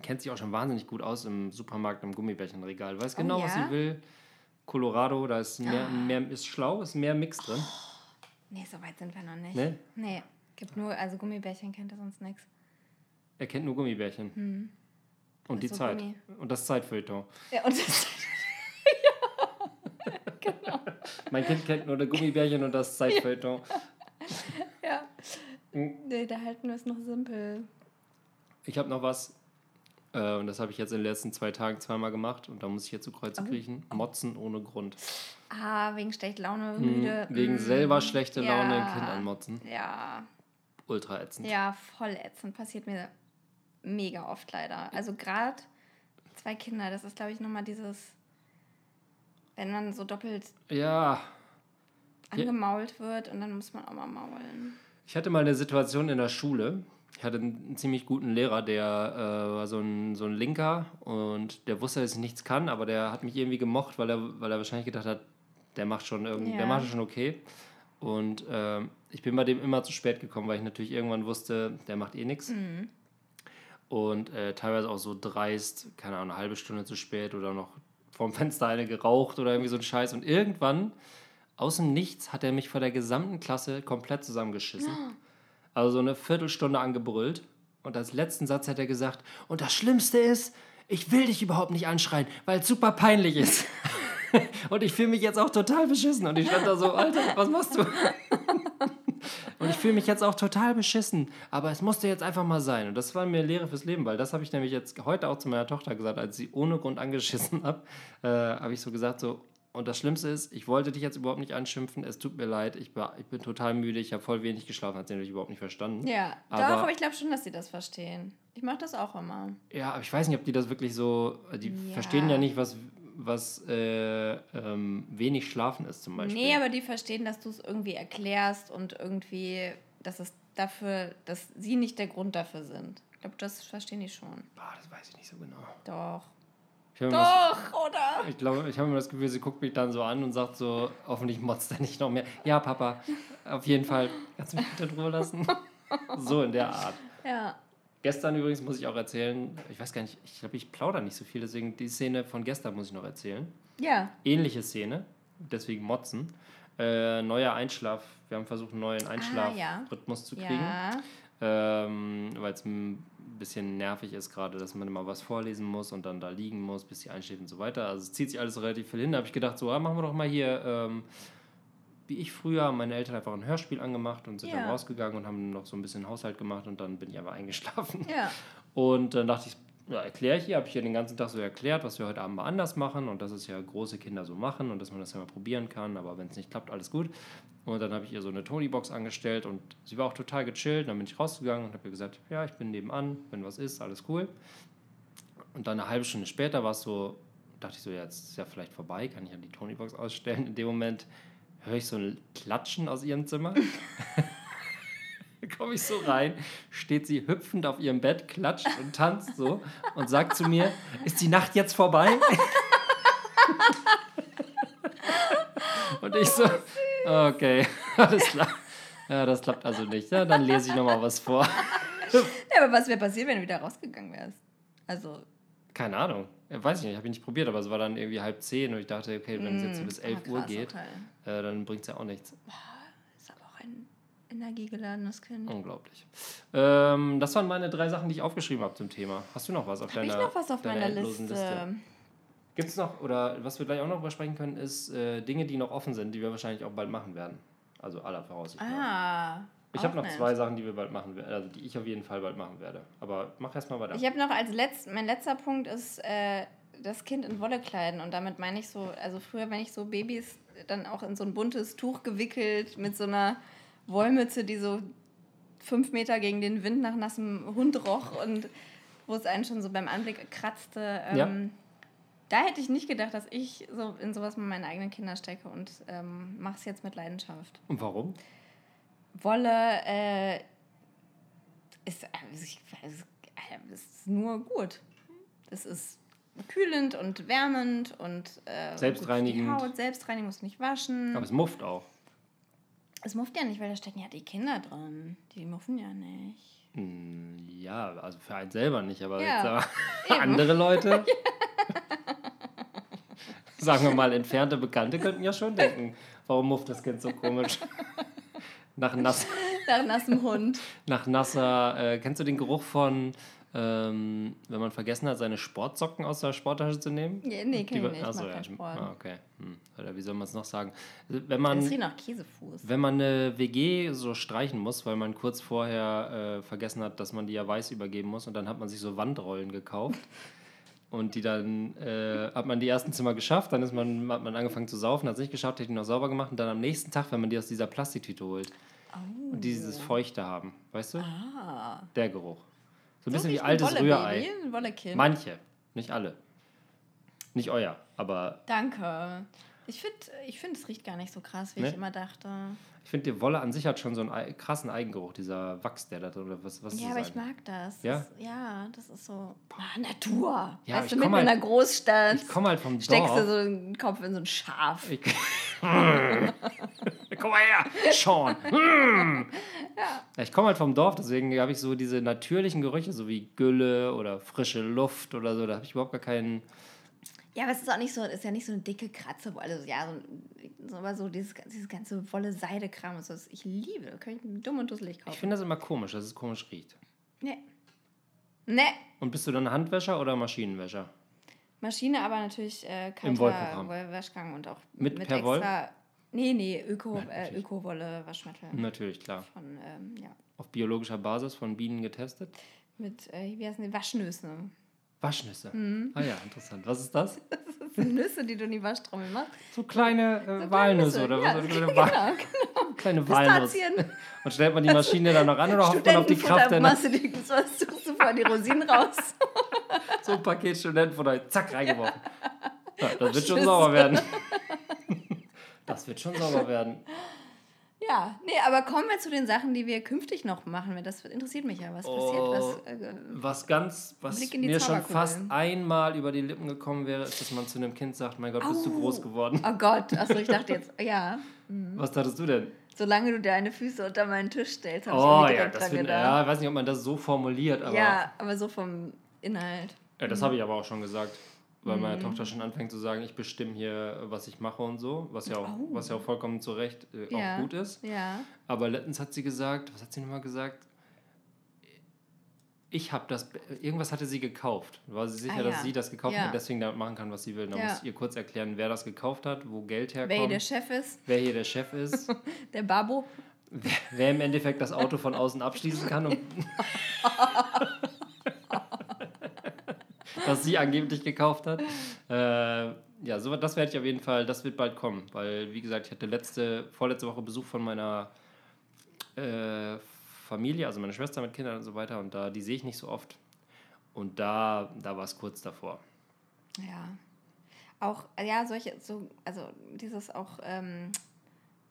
kennt sich auch schon wahnsinnig gut aus im Supermarkt, im Gummibärchenregal. Weiß genau, oh, ja? was sie will. Colorado, da ist mehr, mehr ist schlau, ist mehr Mix drin. Oh, nee, so weit sind wir noch nicht. Nee? Nee, gibt nur, also Gummibärchen kennt er sonst nichts. Er kennt nur Gummibärchen. Hm. Und die so Zeit. Gummi. Und das Zeitfeuilleton. Ja, und das genau. Mein Kind kennt nur das Gummibärchen und das Zeitfeuilleton. ja. ja. Hm. Nee, da halten wir es noch simpel. Ich habe noch was, äh, und das habe ich jetzt in den letzten zwei Tagen zweimal gemacht und da muss ich jetzt zu Kreuze oh. kriechen. Motzen ohne Grund. Ah, wegen schlechter Laune, hm, müde. Hm, wegen mm. selber schlechte Laune ja. ein Kind anmotzen. Ja. Ultra ätzend. Ja, voll ätzend. Passiert mir mega oft leider. Also gerade zwei Kinder, das ist glaube ich nochmal dieses, wenn man so doppelt ja. angemault wird und dann muss man auch mal maulen. Ich hatte mal eine Situation in der Schule, ich hatte einen ziemlich guten Lehrer, der äh, war so ein, so ein Linker und der wusste, dass ich nichts kann, aber der hat mich irgendwie gemocht, weil er, weil er wahrscheinlich gedacht hat, der macht schon irgendwie, ja. der macht schon okay. Und äh, ich bin bei dem immer zu spät gekommen, weil ich natürlich irgendwann wusste, der macht eh nichts. Mhm. Und äh, teilweise auch so dreist, keine Ahnung, eine halbe Stunde zu spät oder noch vorm Fenster eine geraucht oder irgendwie so ein Scheiß. Und irgendwann, aus dem Nichts, hat er mich vor der gesamten Klasse komplett zusammengeschissen. Oh. Also so eine Viertelstunde angebrüllt. Und als letzten Satz hat er gesagt, und das Schlimmste ist, ich will dich überhaupt nicht anschreien, weil es super peinlich ist. und ich fühle mich jetzt auch total beschissen. Und ich stand da so, Alter, was machst du? und ich fühle mich jetzt auch total beschissen. Aber es musste jetzt einfach mal sein. Und das war mir Lehre fürs Leben, weil das habe ich nämlich jetzt heute auch zu meiner Tochter gesagt, als sie ohne Grund angeschissen habe, äh, habe ich so gesagt, so, und das Schlimmste ist, ich wollte dich jetzt überhaupt nicht anschimpfen. Es tut mir leid. Ich, war, ich bin total müde. Ich habe voll wenig geschlafen. Hat sie natürlich überhaupt nicht verstanden. Ja, aber, doch, aber ich glaube schon, dass sie das verstehen. Ich mache das auch immer. Ja, aber ich weiß nicht, ob die das wirklich so. Die ja. verstehen ja nicht, was, was äh, ähm, wenig Schlafen ist zum Beispiel. Nee, aber die verstehen, dass du es irgendwie erklärst und irgendwie, dass es dafür, dass sie nicht der Grund dafür sind. Ich glaube, das verstehen die schon. Boah, das weiß ich nicht so genau. Doch. Doch, das, oder? Ich glaube, ich habe immer das Gefühl, sie guckt mich dann so an und sagt so, hoffentlich motzt er nicht noch mehr. Ja, Papa, auf jeden Fall. Kannst du mich bitte Ruhe lassen? so in der Art. Ja. Gestern übrigens muss ich auch erzählen, ich weiß gar nicht, ich glaube, ich plaudere nicht so viel, deswegen die Szene von gestern muss ich noch erzählen. Ja. Ähnliche Szene, deswegen Motzen. Äh, neuer Einschlaf, wir haben versucht, einen neuen Einschlafrhythmus ah, ja. zu kriegen. Ja. Ähm, Weil es ein bisschen nervig ist gerade, dass man immer was vorlesen muss und dann da liegen muss, bis sie einschläft und so weiter. Also es zieht sich alles relativ viel hin. Da habe ich gedacht, so, ah, machen wir doch mal hier ähm, wie ich früher, meine Eltern einfach ein Hörspiel angemacht und sind ja. dann rausgegangen und haben noch so ein bisschen Haushalt gemacht und dann bin ich einfach eingeschlafen. Ja. Und dann dachte ich, ja, erkläre ich ihr, habe ich ihr den ganzen Tag so erklärt, was wir heute Abend mal anders machen und dass es ja große Kinder so machen und dass man das ja mal probieren kann, aber wenn es nicht klappt, alles gut. Und dann habe ich ihr so eine Tony-Box angestellt und sie war auch total gechillt. Dann bin ich rausgegangen und habe ihr gesagt, ja, ich bin nebenan, wenn was ist, alles cool. Und dann eine halbe Stunde später war es so, dachte ich so, ja, jetzt ist ja vielleicht vorbei, kann ich ja die Tony-Box ausstellen. In dem Moment höre ich so ein Klatschen aus ihrem Zimmer. komme ich so rein, steht sie hüpfend auf ihrem Bett, klatscht und tanzt so und sagt zu mir, ist die Nacht jetzt vorbei? und ich so, okay, alles klar. Ja, das klappt also nicht. Ja, dann lese ich nochmal was vor. ja, aber was wäre passiert, wenn du wieder rausgegangen wärst? Also. Keine Ahnung. Ja, weiß ich nicht, habe ich nicht probiert, aber es war dann irgendwie halb zehn und ich dachte, okay, wenn es jetzt so bis elf ah, Uhr geht, äh, dann bringt es ja auch nichts. Boah, ist aber auch ein energiegeladenes Kind. Unglaublich. Ähm, das waren meine drei Sachen, die ich aufgeschrieben habe zum Thema. Hast du noch was auf hab deiner, ich noch was auf meiner Liste? Liste? Gibt es noch, oder was wir gleich auch noch besprechen können, ist äh, Dinge, die noch offen sind, die wir wahrscheinlich auch bald machen werden. Also aller Voraussicht. Ah. Ich habe noch zwei Sachen, die wir bald machen werden, also die ich auf jeden Fall bald machen werde. Aber mach erst mal weiter. Ich habe noch als letzt, mein letzter Punkt ist äh, das Kind in Wolle kleiden. Und damit meine ich so, also früher, wenn ich so Babys dann auch in so ein buntes Tuch gewickelt mit so einer Wollmütze, die so fünf Meter gegen den Wind nach nassem Hund roch und wo es einen schon so beim Anblick kratzte. Ähm, ja. Da hätte ich nicht gedacht, dass ich so in sowas mit meinen eigenen Kindern stecke und ähm, mache es jetzt mit Leidenschaft. Und warum? Wolle äh, ist, äh, ist nur gut. Das ist kühlend und wärmend und äh, selbstreinigend. Haut, selbstreinigend, muss nicht waschen. Aber es mufft auch. Es mufft ja nicht, weil da stecken ja die Kinder drin. Die muffen ja nicht. Hm, ja, also für einen selber nicht, aber, ja, aber andere Leute. sagen wir mal, entfernte Bekannte könnten ja schon denken, warum mufft das Kind so komisch? Nach, nass Nach nassem Hund. Nach nasser, äh, kennst du den Geruch von, ähm, wenn man vergessen hat, seine Sportsocken aus der Sporttasche zu nehmen? Ja, nee, kenn ich nicht. Achso, ja. Sport. Ah, okay. Hm. Oder wie soll man es noch sagen? Wenn man, das riecht nach Käsefuß. Wenn man eine WG so streichen muss, weil man kurz vorher äh, vergessen hat, dass man die ja weiß übergeben muss und dann hat man sich so Wandrollen gekauft. Und die dann äh, hat man die ersten Zimmer geschafft, dann ist man, hat man angefangen zu saufen, hat es nicht geschafft, hat die noch sauber gemacht und dann am nächsten Tag, wenn man die aus dieser Plastiktüte holt oh. und dieses Feuchte haben, weißt du? Ah. Der Geruch. So ein bisschen wie altes Rührei. Manche, nicht alle. Nicht euer, aber. Danke. Ich finde, ich find, es riecht gar nicht so krass, wie ne? ich immer dachte. Ich finde, die Wolle an sich hat schon so einen krassen Eigengeruch, dieser Wachs, der da drin oder was, was Ja, aber ich mag das. Ja? Das, ja, das ist so ah, Natur. Ja, weißt du, mitten halt, in einer Großstadt. Ich komme halt vom Dorf. Steckst du so einen Kopf in so ein Schaf. Ich, Komm mal her, Sean. Hm. Ja. Ich komme halt vom Dorf, deswegen habe ich so diese natürlichen Gerüche, so wie Gülle oder frische Luft oder so. Da habe ich überhaupt gar keinen ja, aber es ist auch nicht so, ist ja nicht so eine dicke Kratze, wo alles, ja, so, aber so dieses, dieses ganze Wolle-Seide-Kram und so. Ich liebe, da kann ich dumm und dusselig kaufen. Ich finde das immer komisch, dass es komisch riecht. Nee. Nee. Und bist du dann Handwäscher oder Maschinenwäscher? Maschine, aber natürlich äh, kalter Waschgang und auch mit, mit extra. Woll? Nee, nee, Öko, äh, Öko-Wolle-Waschmittel. Natürlich, klar. Von, ähm, ja. Auf biologischer Basis von Bienen getestet? Mit, äh, wie heißen die, Waschnüsse. Waschnüsse. Mhm. Ah ja, interessant. Was ist das? Das sind Nüsse, die du in die Waschtrommel machst. So kleine äh, so Walnüsse oder ja, was? Genau, genau. Kleine Walnuss. Und stellt man die Maschine dann noch an oder hofft man auf die Kraft der die, was suchst du vor die Rosinen raus? so ein Paket Studentenfutter, zack, reingeworfen. Ja, das wird schon sauber werden. Das wird schon sauber werden. Ja, nee, aber kommen wir zu den Sachen, die wir künftig noch machen. Das interessiert mich ja. Was passiert? Oh, was, äh, was ganz, was mir schon fast einmal über die Lippen gekommen wäre, ist, dass man zu einem Kind sagt: Mein Gott, bist oh. du groß geworden. Oh Gott, achso, ich dachte jetzt, ja. Mhm. Was dachtest du denn? Solange du deine Füße unter meinen Tisch stellst, habe oh, ich ja, das find, ja, ich weiß nicht, ob man das so formuliert, aber. Ja, aber so vom Inhalt. Ja, das mhm. habe ich aber auch schon gesagt weil meine mhm. Tochter schon anfängt zu sagen, ich bestimme hier, was ich mache und so, was ja auch, oh. was ja auch vollkommen zu Recht äh, ja. auch gut ist. Ja. Aber letztens hat sie gesagt, was hat sie nochmal gesagt? Ich habe das, irgendwas hatte sie gekauft. War sie sicher, ah, ja. dass sie das gekauft hat und deswegen damit machen kann, was sie will. Da muss ich ihr kurz erklären, wer das gekauft hat, wo Geld herkommt. Wer hier der Chef ist. Wer hier der Chef ist. der Babo. Wer, wer im Endeffekt das Auto von außen abschließen kann. Und was sie angeblich gekauft hat. Äh, ja, so, das werde ich auf jeden Fall, das wird bald kommen, weil, wie gesagt, ich hatte letzte, vorletzte Woche Besuch von meiner äh, Familie, also meine Schwester mit Kindern und so weiter, und da, die sehe ich nicht so oft. Und da, da war es kurz davor. Ja. Auch, ja, solche, so, also dieses auch, ähm,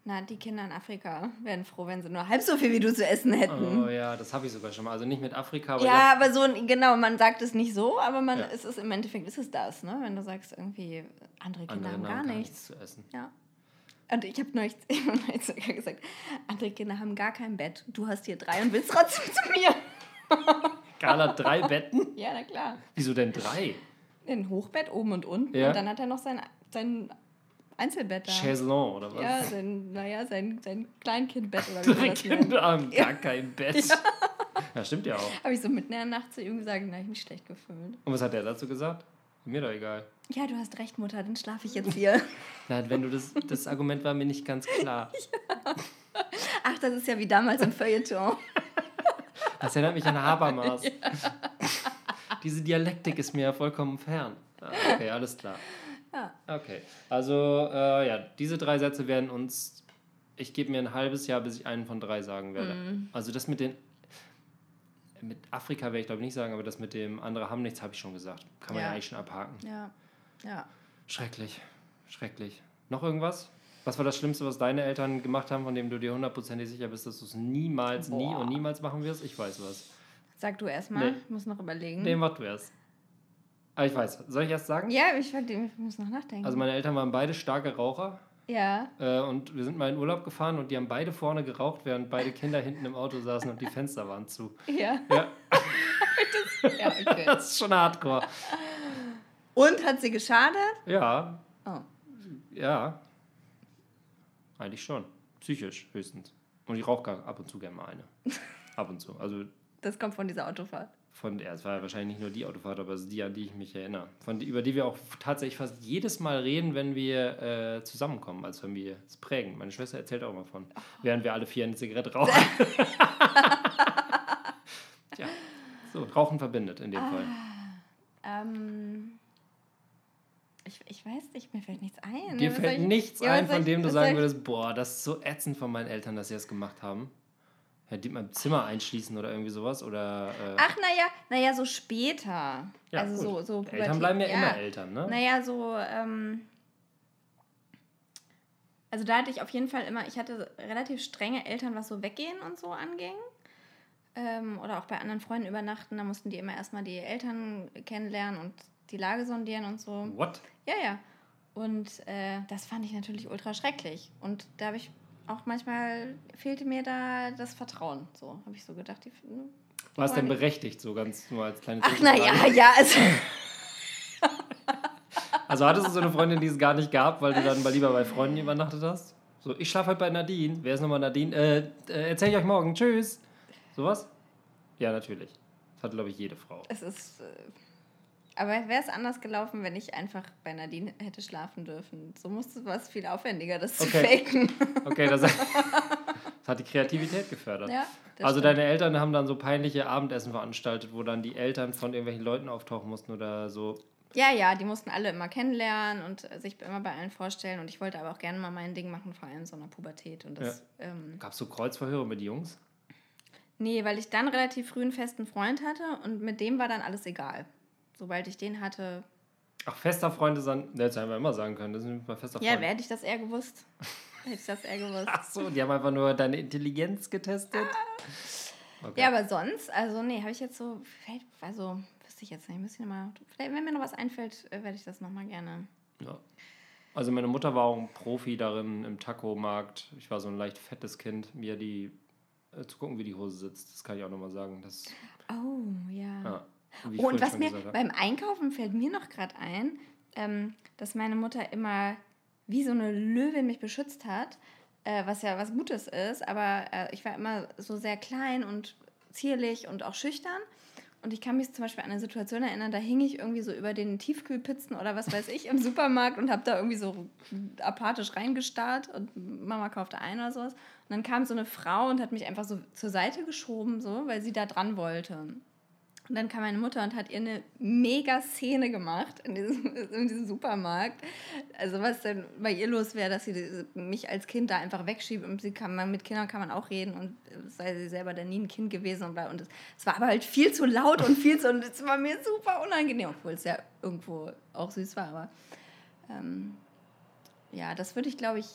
na, die Kinder in Afrika wären froh, wenn sie nur halb so viel wie du zu essen hätten. Oh ja, das habe ich sogar schon mal. Also nicht mit Afrika, aber. Ja, aber so, genau, man sagt es nicht so, aber man, ja. es ist im Endeffekt ist es das, ne? Wenn du sagst, irgendwie, andere Kinder andere haben gar, gar nichts. zu essen. Ja. Und ich habe neulich, neulich sogar gesagt, andere Kinder haben gar kein Bett. Du hast hier drei und willst trotzdem zu mir. Carla hat drei Betten? Ja, na klar. Wieso denn drei? Ein Hochbett oben und unten. Ja. Und dann hat er noch sein, sein Einzelbett da. Chaiselon oder was? Ja, sein, naja, sein, sein Kleinkindbett oder wie Drei Kinder haben gar kein Bett. Ja. ja. stimmt ja auch. Habe ich so mitten in der Nacht zu ihm gesagt, na, ich mich schlecht gefühlt. Und was hat er dazu gesagt? Mir doch egal. Ja, du hast recht, Mutter, dann schlafe ich jetzt hier. Na, wenn du das, das Argument war mir nicht ganz klar. ja. Ach, das ist ja wie damals im Feuilleton. Das erinnert mich an Habermas. Ja. Diese Dialektik ist mir ja vollkommen fern. Ah, okay, alles klar. Ja. Okay. Also, äh, ja, diese drei Sätze werden uns. Ich gebe mir ein halbes Jahr, bis ich einen von drei sagen werde. Mhm. Also, das mit den. Mit Afrika werde ich glaube ich nicht sagen, aber das mit dem andere haben nichts, habe ich schon gesagt. Kann man ja. ja eigentlich schon abhaken. Ja. Ja. Schrecklich. Schrecklich. Noch irgendwas? Was war das Schlimmste, was deine Eltern gemacht haben, von dem du dir hundertprozentig sicher bist, dass du es niemals, Boah. nie und niemals machen wirst? Ich weiß was. Sag du erstmal. Nee. Ich muss noch überlegen. Nee, mach du erst. Aber ah, ich weiß. Soll ich erst sagen? Ja, ich, ich muss noch nachdenken. Also meine Eltern waren beide starke Raucher. Ja. Äh, und wir sind mal in Urlaub gefahren und die haben beide vorne geraucht, während beide Kinder hinten im Auto saßen und die Fenster waren zu. Ja. Ja. das, ja okay. das ist schon hardcore. Und hat sie geschadet? Ja. Oh. Ja. Eigentlich schon. Psychisch höchstens. Und ich rauche ab und zu gerne mal eine. Ab und zu. Also. Das kommt von dieser Autofahrt von der, es war wahrscheinlich nicht nur die Autofahrt, aber es ist die, an die ich mich erinnere. Von über die wir auch tatsächlich fast jedes Mal reden, wenn wir äh, zusammenkommen, als wenn wir es prägen. Meine Schwester erzählt auch immer von, während wir alle vier eine Zigarette rauchen. ja, so, Rauchen verbindet in dem ah, Fall. Ähm, ich, ich weiß nicht, mir fällt nichts ein. Dir fällt ich, nichts ja, ein, von dem du sagen würdest, boah, das ist so ätzend von meinen Eltern, dass sie das gemacht haben mal im Zimmer einschließen oder irgendwie sowas? Oder, äh Ach, naja, naja, so später. Ja, also gut. so, so Eltern bleiben ja, ja, immer Eltern, ne? Naja, so, ähm, also da hatte ich auf jeden Fall immer, ich hatte relativ strenge Eltern, was so Weggehen und so anging. Ähm, oder auch bei anderen Freunden übernachten, da mussten die immer erstmal die Eltern kennenlernen und die Lage sondieren und so. What? Ja, ja. Und äh, das fand ich natürlich ultra schrecklich. Und da habe ich auch manchmal fehlte mir da das Vertrauen. So habe ich so gedacht. Die, hm, die War es denn berechtigt, so ganz nur als kleine Ach, naja, ja. Also, also hattest du so eine Freundin, die es gar nicht gab, weil du dann mal lieber bei Freunden übernachtet hast? So, ich schlafe halt bei Nadine. Wer ist nochmal Nadine? Äh, äh, erzähl ich euch morgen. Tschüss. Sowas? Ja, natürlich. Das hat, glaube ich, jede Frau. Es ist. Äh aber wäre es anders gelaufen, wenn ich einfach bei Nadine hätte schlafen dürfen? So musste was viel aufwendiger, das zu faken. Okay, das, das, hat die Kreativität gefördert. Ja, also stimmt. deine Eltern haben dann so peinliche Abendessen veranstaltet, wo dann die Eltern von irgendwelchen Leuten auftauchen mussten oder so. Ja, ja, die mussten alle immer kennenlernen und sich immer bei allen vorstellen. Und ich wollte aber auch gerne mal mein Ding machen, vor allem so einer Pubertät. Und das, ja. ähm, Gab es so Kreuzverhöre mit Jungs? Nee, weil ich dann relativ früh einen festen Freund hatte und mit dem war dann alles egal. Sobald ich den hatte. Ach, fester Freund ist dann, der hätte einfach immer sagen können, das ist ein fester Freund. Ja, wer hätte ich das eher gewusst? hätte ich das eher gewusst. Ach so, die haben einfach nur deine Intelligenz getestet. Ah. Okay. Ja, aber sonst, also nee, habe ich jetzt so, also wüsste ich jetzt nicht, müsste ich mal, vielleicht, wenn mir noch was einfällt, äh, werde ich das nochmal gerne. Ja. Also meine Mutter war auch ein Profi darin im Taco-Markt. Ich war so ein leicht fettes Kind, mir die äh, zu gucken, wie die Hose sitzt. Das kann ich auch nochmal sagen. Das, oh, ja. ja oh, und was mir beim Einkaufen fällt mir noch gerade ein, ähm, dass meine Mutter immer wie so eine Löwin mich beschützt hat, äh, was ja was Gutes ist, aber äh, ich war immer so sehr klein und zierlich und auch schüchtern. Und ich kann mich zum Beispiel an eine Situation erinnern, da hing ich irgendwie so über den Tiefkühlpizzen oder was weiß ich im Supermarkt und habe da irgendwie so apathisch reingestarrt und Mama kaufte ein oder sowas. Und dann kam so eine Frau und hat mich einfach so zur Seite geschoben, so, weil sie da dran wollte. Und dann kam meine Mutter und hat ihr eine mega Szene gemacht in diesem, in diesem Supermarkt. Also was denn bei ihr los wäre, dass sie mich als Kind da einfach wegschiebt und sie kann mit Kindern kann man auch reden und sei sie selber dann nie ein Kind gewesen und, und es war aber halt viel zu laut und viel zu und es war mir super unangenehm, obwohl es ja irgendwo auch süß war, aber ähm, ja, das würde ich glaube ich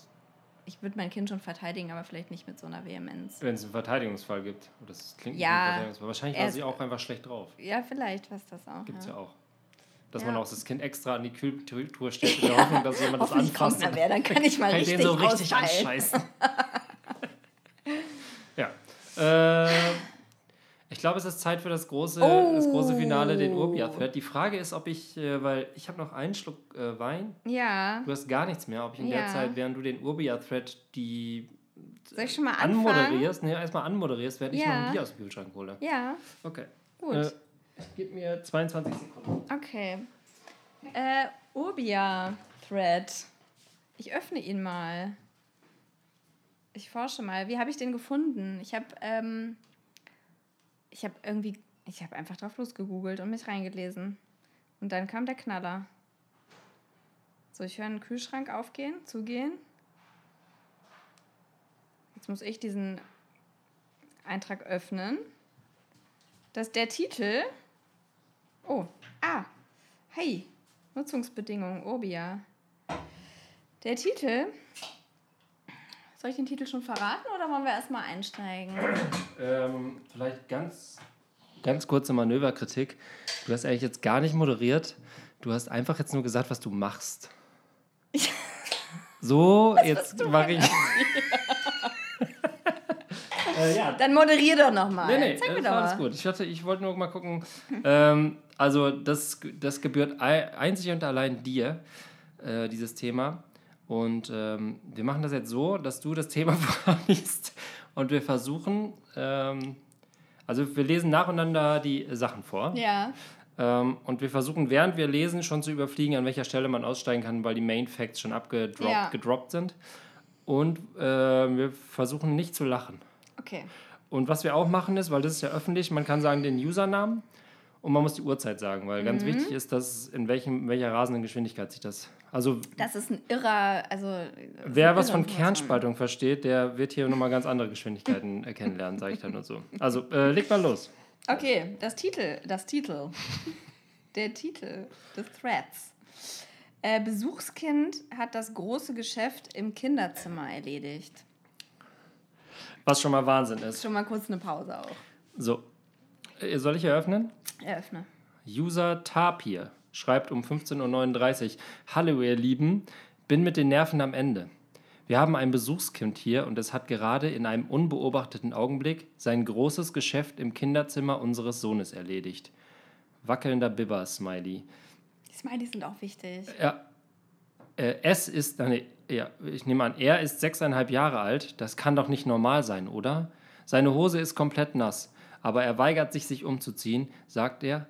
ich würde mein Kind schon verteidigen, aber vielleicht nicht mit so einer Vehemenz. Wenn es einen Verteidigungsfall gibt. Das klingt ja, Wahrscheinlich war sie auch einfach schlecht drauf. Ja, vielleicht war es das auch. Gibt es ja. ja. auch. Dass ja. man auch das Kind extra an die Kühltruhe stellt, in der Hoffnung, dass jemand das anfasst. Kommt mehr, dann kann ich mal kann richtig, den so richtig anscheißen. ja. Äh, ich glaube, es ist Zeit für das große, oh. das große Finale, den Urbia-Thread. Die Frage ist, ob ich, äh, weil ich habe noch einen Schluck äh, Wein. Ja. Du hast gar nichts mehr. Ob ich in ja. der Zeit, während du den Urbia-Thread die Soll ich schon mal anmoderierst, nee, erstmal anmoderierst, während ja. ich noch ein Bier aus dem Kühlschrank hole. Ja. Okay. Gut. Äh, gib mir 22 Sekunden. Okay. Äh, Urbia-Thread. Ich öffne ihn mal. Ich forsche mal. Wie habe ich den gefunden? Ich habe ähm, ich habe irgendwie, ich habe einfach drauf losgegoogelt und mich reingelesen. Und dann kam der Knaller. So, ich höre einen Kühlschrank aufgehen, zugehen. Jetzt muss ich diesen Eintrag öffnen. Das ist der Titel. Oh, ah, hey, Nutzungsbedingungen, Obia. Der Titel soll ich den Titel schon verraten oder wollen wir erstmal einsteigen? Ähm, vielleicht ganz, ganz kurze Manöverkritik. Du hast eigentlich jetzt gar nicht moderiert. Du hast einfach jetzt nur gesagt, was du machst. So, was jetzt mache ich. äh, ja. Dann moderier doch nochmal. Nee, nee, Zeig mir doch alles mal. gut. Ich, ich wollte nur mal gucken. ähm, also, das, das gebührt einzig und allein dir, äh, dieses Thema. Und ähm, wir machen das jetzt so, dass du das Thema vorliest und wir versuchen, ähm, also wir lesen nacheinander die Sachen vor. Ja. Ähm, und wir versuchen, während wir lesen, schon zu überfliegen, an welcher Stelle man aussteigen kann, weil die Main Facts schon abgedroppt ja. gedroppt sind. Und äh, wir versuchen nicht zu lachen. Okay. Und was wir auch machen ist, weil das ist ja öffentlich, man kann sagen den Usernamen und man muss die Uhrzeit sagen, weil mhm. ganz wichtig ist, dass in welchem, welcher rasenden Geschwindigkeit sich das also, das ist ein irrer. Also, wer was von Kernspaltung versteht, der wird hier nochmal ganz andere Geschwindigkeiten kennenlernen, sage ich dann nur so. Also, äh, leg mal los. Okay, das Titel, das Titel. Der Titel des Threads. Äh, Besuchskind hat das große Geschäft im Kinderzimmer erledigt. Was schon mal Wahnsinn ist. Schon mal kurz eine Pause auch. So. Äh, soll ich eröffnen? Eröffne. User Tapir schreibt um 15.39 Uhr, Hallo ihr Lieben, bin mit den Nerven am Ende. Wir haben ein Besuchskind hier und es hat gerade in einem unbeobachteten Augenblick sein großes Geschäft im Kinderzimmer unseres Sohnes erledigt. Wackelnder Bibber-Smiley. Die Smileys sind auch wichtig. Ja. Äh, es ist, nee, ja, ich nehme an, er ist sechseinhalb Jahre alt. Das kann doch nicht normal sein, oder? Seine Hose ist komplett nass, aber er weigert sich, sich umzuziehen, sagt er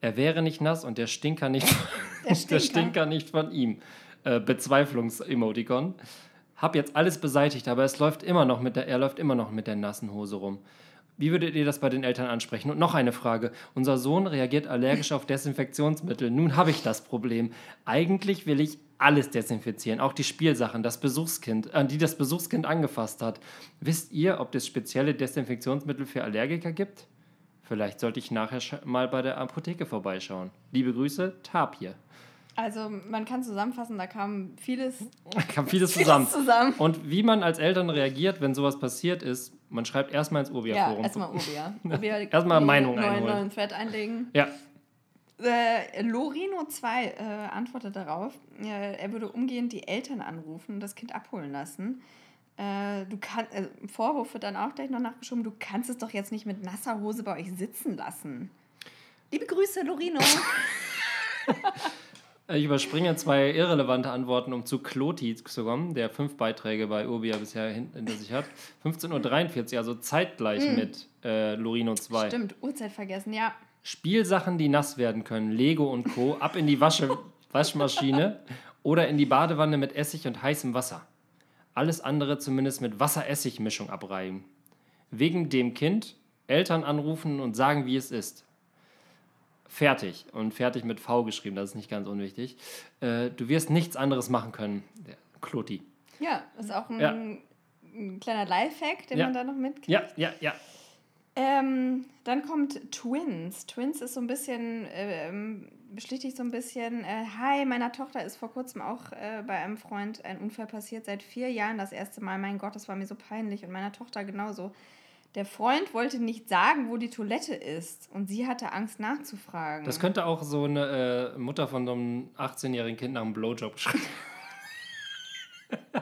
er wäre nicht nass und der Stinker nicht, der Stinker. der Stinker nicht von ihm. Äh, Bezweiflungs-Emoticon. Hab jetzt alles beseitigt, aber es läuft immer noch mit der, er läuft immer noch mit der nassen Hose rum. Wie würdet ihr das bei den Eltern ansprechen? Und noch eine Frage. Unser Sohn reagiert allergisch auf Desinfektionsmittel. Nun habe ich das Problem. Eigentlich will ich alles desinfizieren, auch die Spielsachen, das Besuchskind, an die das Besuchskind angefasst hat. Wisst ihr, ob es spezielle Desinfektionsmittel für Allergiker gibt? Vielleicht sollte ich nachher mal bei der Apotheke vorbeischauen. Liebe Grüße, Tapir. Also man kann zusammenfassen, da kam vieles, da kam vieles, zusammen. vieles zusammen. Und wie man als Eltern reagiert, wenn sowas passiert ist, man schreibt erstmal ins Urbia-Forum. Ja, erstmal Urbia. Urbia erstmal Meinung einholen. neuen Thread einlegen. Ja. Äh, Lorino 2 äh, antwortet darauf, äh, er würde umgehend die Eltern anrufen und das Kind abholen lassen. Äh, du kannst, also Vorwurf wird dann auch gleich noch nachgeschoben, du kannst es doch jetzt nicht mit nasser Hose bei euch sitzen lassen. Liebe Grüße, Lorino. Ich überspringe zwei irrelevante Antworten, um zu Kloti zu kommen, der fünf Beiträge bei Urbia bisher hinter sich hat. 15.43 Uhr, also zeitgleich mm. mit äh, Lorino 2. Stimmt, Uhrzeit vergessen, ja. Spielsachen, die nass werden können, Lego und Co., ab in die Wasche, Waschmaschine oder in die Badewanne mit Essig und heißem Wasser. Alles andere zumindest mit Wasser-Essig-Mischung abreiben. Wegen dem Kind Eltern anrufen und sagen, wie es ist fertig und fertig mit V geschrieben, das ist nicht ganz unwichtig. Äh, du wirst nichts anderes machen können, der Kloti. Ja, ist auch ein, ja. ein kleiner Lifehack, den ja. man da noch mitkriegt. Ja, ja, ja. Ähm, dann kommt Twins. Twins ist so ein bisschen, äh, beschlichtigt so ein bisschen, äh, hi, meiner Tochter ist vor kurzem auch äh, bei einem Freund ein Unfall passiert, seit vier Jahren das erste Mal. Mein Gott, das war mir so peinlich und meiner Tochter genauso. Der Freund wollte nicht sagen, wo die Toilette ist und sie hatte Angst nachzufragen. Das könnte auch so eine äh, Mutter von so einem 18-jährigen Kind nach einem Blowjob schreiben.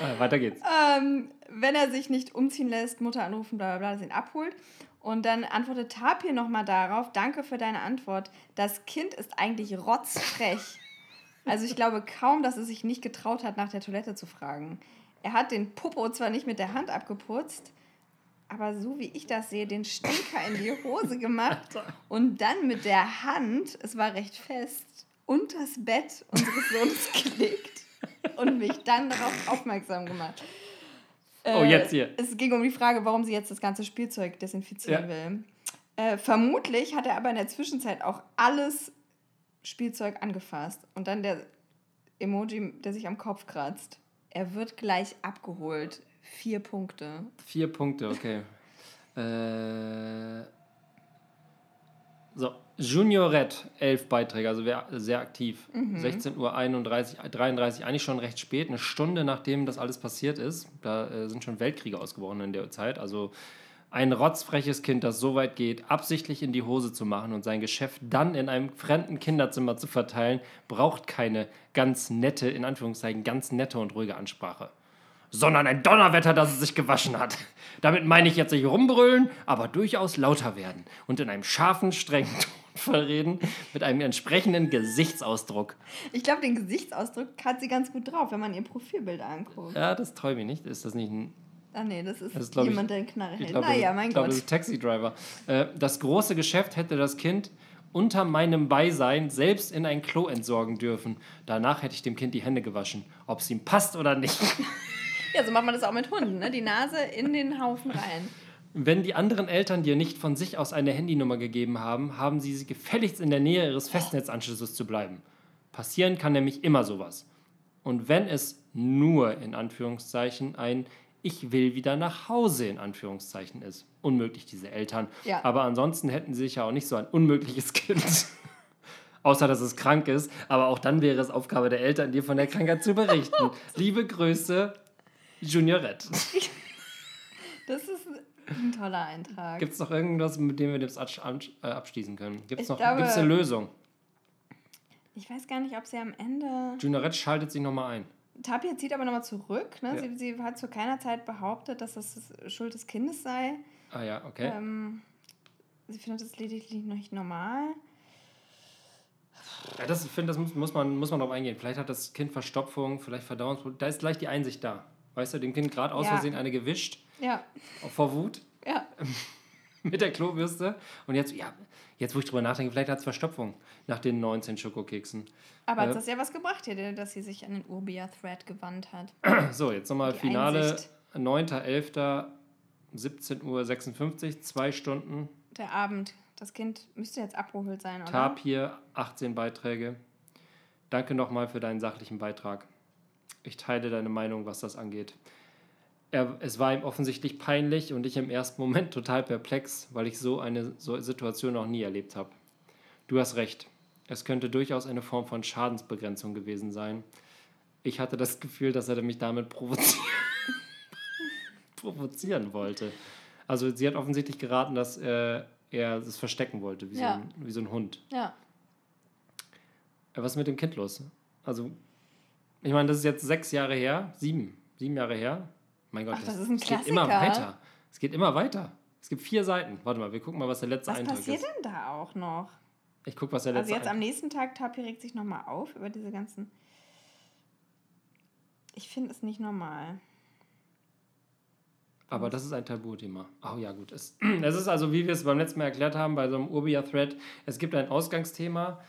äh, weiter geht's. Ähm, wenn er sich nicht umziehen lässt, Mutter anrufen, bla bla bla, das ihn abholt. Und dann antwortet Tapir nochmal darauf, danke für deine Antwort. Das Kind ist eigentlich rotzfrech. Also ich glaube kaum, dass es sich nicht getraut hat, nach der Toilette zu fragen. Er hat den Popo zwar nicht mit der Hand abgeputzt, aber so wie ich das sehe, den Stinker in die Hose gemacht und dann mit der Hand, es war recht fest, unters Bett unseres Sohnes gelegt und mich dann darauf aufmerksam gemacht. Oh, äh, jetzt hier. Es ging um die Frage, warum sie jetzt das ganze Spielzeug desinfizieren ja. will. Äh, vermutlich hat er aber in der Zwischenzeit auch alles Spielzeug angefasst. Und dann der Emoji, der sich am Kopf kratzt. Er wird gleich abgeholt. Vier Punkte. Vier Punkte, okay. äh, so, Juniorette, elf Beiträge, also sehr aktiv. Mhm. 16 Uhr 31, 33, eigentlich schon recht spät, eine Stunde nachdem das alles passiert ist. Da äh, sind schon Weltkriege ausgebrochen in der Zeit. Also ein rotzfreches Kind, das so weit geht, absichtlich in die Hose zu machen und sein Geschäft dann in einem fremden Kinderzimmer zu verteilen, braucht keine ganz nette, in Anführungszeichen, ganz nette und ruhige Ansprache. Sondern ein Donnerwetter, dass es sich gewaschen hat. Damit meine ich jetzt nicht rumbrüllen, aber durchaus lauter werden und in einem scharfen, strengen Ton verreden mit einem entsprechenden Gesichtsausdruck. Ich glaube, den Gesichtsausdruck hat sie ganz gut drauf, wenn man ihr Profilbild anguckt. Ja, das träume ich nicht. Ist das nicht ein Ah nee, das ist, das ist jemand, der eine Knarre hält. Glaube, naja, mein ich Gott. Glaube, das ist Taxi Driver. Äh, das große Geschäft hätte das Kind unter meinem Beisein selbst in ein Klo entsorgen dürfen. Danach hätte ich dem Kind die Hände gewaschen, ob es ihm passt oder nicht. ja, so macht man das auch mit Hunden, ne? Die Nase in den Haufen rein. Wenn die anderen Eltern dir nicht von sich aus eine Handynummer gegeben haben, haben sie sie gefälligst in der Nähe ihres Festnetzanschlusses zu bleiben. Passieren kann nämlich immer sowas. Und wenn es nur in Anführungszeichen ein ich will wieder nach Hause in Anführungszeichen ist. Unmöglich, diese Eltern. Ja. Aber ansonsten hätten sie sich ja auch nicht so ein unmögliches Kind. Außer, dass es krank ist. Aber auch dann wäre es Aufgabe der Eltern, dir von der Krankheit zu berichten. Liebe Grüße, Juniorette. Das ist ein toller Eintrag. Gibt es noch irgendwas, mit dem wir das äh, abschließen können? Gibt es eine Lösung? Ich weiß gar nicht, ob sie am Ende. Juniorette schaltet sich nochmal ein. Tapia zieht aber nochmal zurück. Ne? Ja. Sie, sie, hat zu keiner Zeit behauptet, dass das Schuld des Kindes sei. Ah ja, okay. Ähm, sie findet es lediglich noch nicht normal. Ja, das, ich finde, das muss, muss, man, muss man darauf eingehen. Vielleicht hat das Kind Verstopfung, vielleicht Verdauungsprobleme. Da ist gleich die Einsicht da. Weißt du, dem Kind gerade aus ja. Versehen eine gewischt. Ja. Vor Wut. Ja. Mit der Klobürste. Und jetzt, ja, jetzt wo ich drüber nachdenke, vielleicht hat es Verstopfung nach den 19 Schokokeksen. Aber äh, hat das ja was gebracht hier, dass sie sich an den Urbia-Thread gewandt hat. So, jetzt nochmal Finale. 9.11. 17.56 Uhr, zwei Stunden. Der Abend. Das Kind müsste jetzt abgeholt sein, oder? Tapir, 18 Beiträge. Danke nochmal für deinen sachlichen Beitrag. Ich teile deine Meinung, was das angeht. Er, es war ihm offensichtlich peinlich und ich im ersten Moment total perplex, weil ich so eine so Situation noch nie erlebt habe. Du hast recht. Es könnte durchaus eine Form von Schadensbegrenzung gewesen sein. Ich hatte das Gefühl, dass er mich damit provozieren, provozieren wollte. Also sie hat offensichtlich geraten, dass äh, er es verstecken wollte, wie, ja. so ein, wie so ein Hund. Ja. Was ist mit dem Kind los? Also, ich meine, das ist jetzt sechs Jahre her, sieben, sieben Jahre her. Mein Gott, Ach, das, das, ist ein Klassiker. geht immer weiter. Es geht immer weiter. Es gibt vier Seiten. Warte mal, wir gucken mal, was der letzte was Eintrag ist. Was passiert denn da auch noch? Ich gucke, was der also letzte Also jetzt am nächsten Tag, Tapi regt sich nochmal auf über diese ganzen... Ich finde es nicht normal. Aber das ist ein Tabuthema. Oh ja, gut. Es, es ist also, wie wir es beim letzten Mal erklärt haben, bei so einem Urbia-Thread, es gibt ein Ausgangsthema,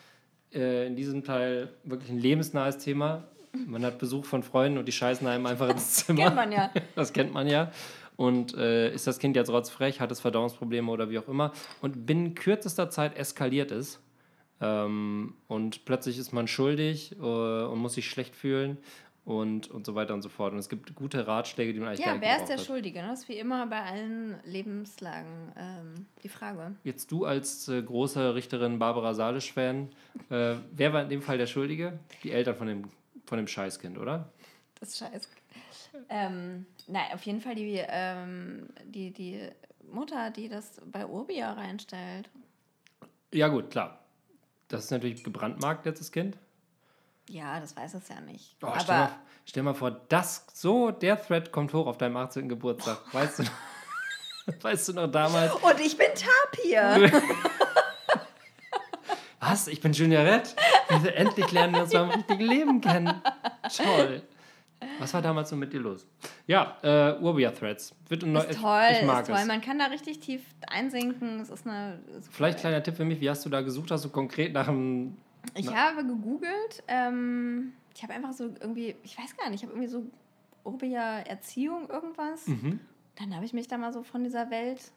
äh, in diesem Teil wirklich ein lebensnahes Thema. Man hat Besuch von Freunden und die scheißen einem einfach ins Zimmer. kennt man ja. Das kennt man ja. Und äh, ist das Kind jetzt rotzfrech, hat es Verdauungsprobleme oder wie auch immer. Und binnen kürzester Zeit eskaliert es. Ähm, und plötzlich ist man schuldig äh, und muss sich schlecht fühlen und, und so weiter und so fort. Und es gibt gute Ratschläge, die man eigentlich Ja, wer ist der hat. Schuldige? Das ist wie immer bei allen Lebenslagen ähm, die Frage. Jetzt du als äh, große Richterin Barbara Salisch-Fan, äh, wer war in dem Fall der Schuldige? Die Eltern von dem, von dem Scheißkind, oder? Das Scheißkind. Ähm, nein, auf jeden Fall die, ähm, die, die Mutter, die das bei Urbia reinstellt. Ja, gut, klar. Das ist natürlich gebrandmarkt, jetzt das Kind. Ja, das weiß es ja nicht. Oh, Aber stell mal, stell, mal, vor, das so, der Thread kommt hoch auf deinem 18. Geburtstag. Weißt du, weißt du noch damals? Und ich bin Tapir. Was? Ich bin Juniorette? Endlich lernen wir uns beim richtigen Leben kennen. Toll. Was war damals so mit dir los? Ja, äh, Urbia-Threads. Wird ein ist toll, ich mag ist toll. Es. Man kann da richtig tief einsinken. Es ist eine. Vielleicht kleiner Tipp für mich, wie hast du da gesucht? Hast du konkret nach einem ich Na. habe gegoogelt. Ähm, ich habe einfach so irgendwie, ich weiß gar nicht, ich habe irgendwie so Urbia Erziehung irgendwas. Mhm. Dann habe ich mich da mal so von dieser Welt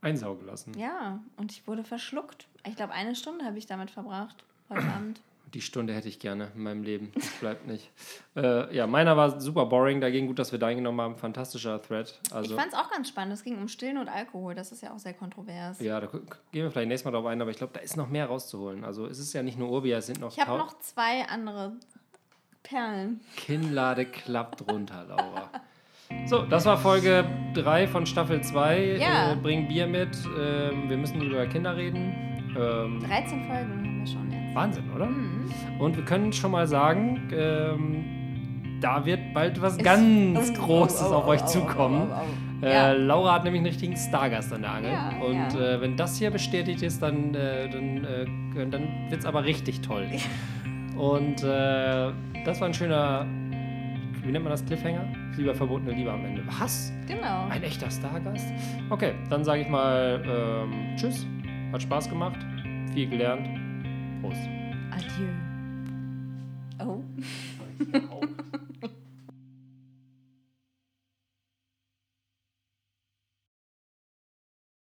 einsaugen lassen. Ja, und ich wurde verschluckt. Ich glaube, eine Stunde habe ich damit verbracht heute Abend. Die Stunde hätte ich gerne in meinem Leben. Das bleibt nicht. Äh, ja, meiner war super boring. Dagegen gut, dass wir da genommen haben. Fantastischer Thread. Also, ich fand es auch ganz spannend. Es ging um Stillen und Alkohol. Das ist ja auch sehr kontrovers. Ja, da gehen wir vielleicht nächstes Mal drauf ein. Aber ich glaube, da ist noch mehr rauszuholen. Also es ist ja nicht nur Urbia, es sind noch... Ich habe noch zwei andere Perlen. Kinnlade klappt runter, Laura. So, das war Folge 3 von Staffel 2. Ja. Äh, bring Bier mit. Ähm, wir müssen über Kinder reden. Ähm, 13 Folgen Wahnsinn, oder? Mhm. Und wir können schon mal sagen, ähm, da wird bald was Ist, ganz oh, Großes oh, oh, auf euch zukommen. Äh, ja. Laura hat nämlich einen richtigen Stargast an der Angel. Ja, und ja. Äh, wenn das hier bestätigt ist, dann, äh, dann, äh, dann wird es aber richtig toll. und äh, das war ein schöner, wie nennt man das, Cliffhanger? Lieber verbotene Liebe am Ende. Was? Genau. Ein echter Stargast? Okay, dann sage ich mal ähm, Tschüss. Hat Spaß gemacht. Viel gelernt. Prost. Adieu. Oh.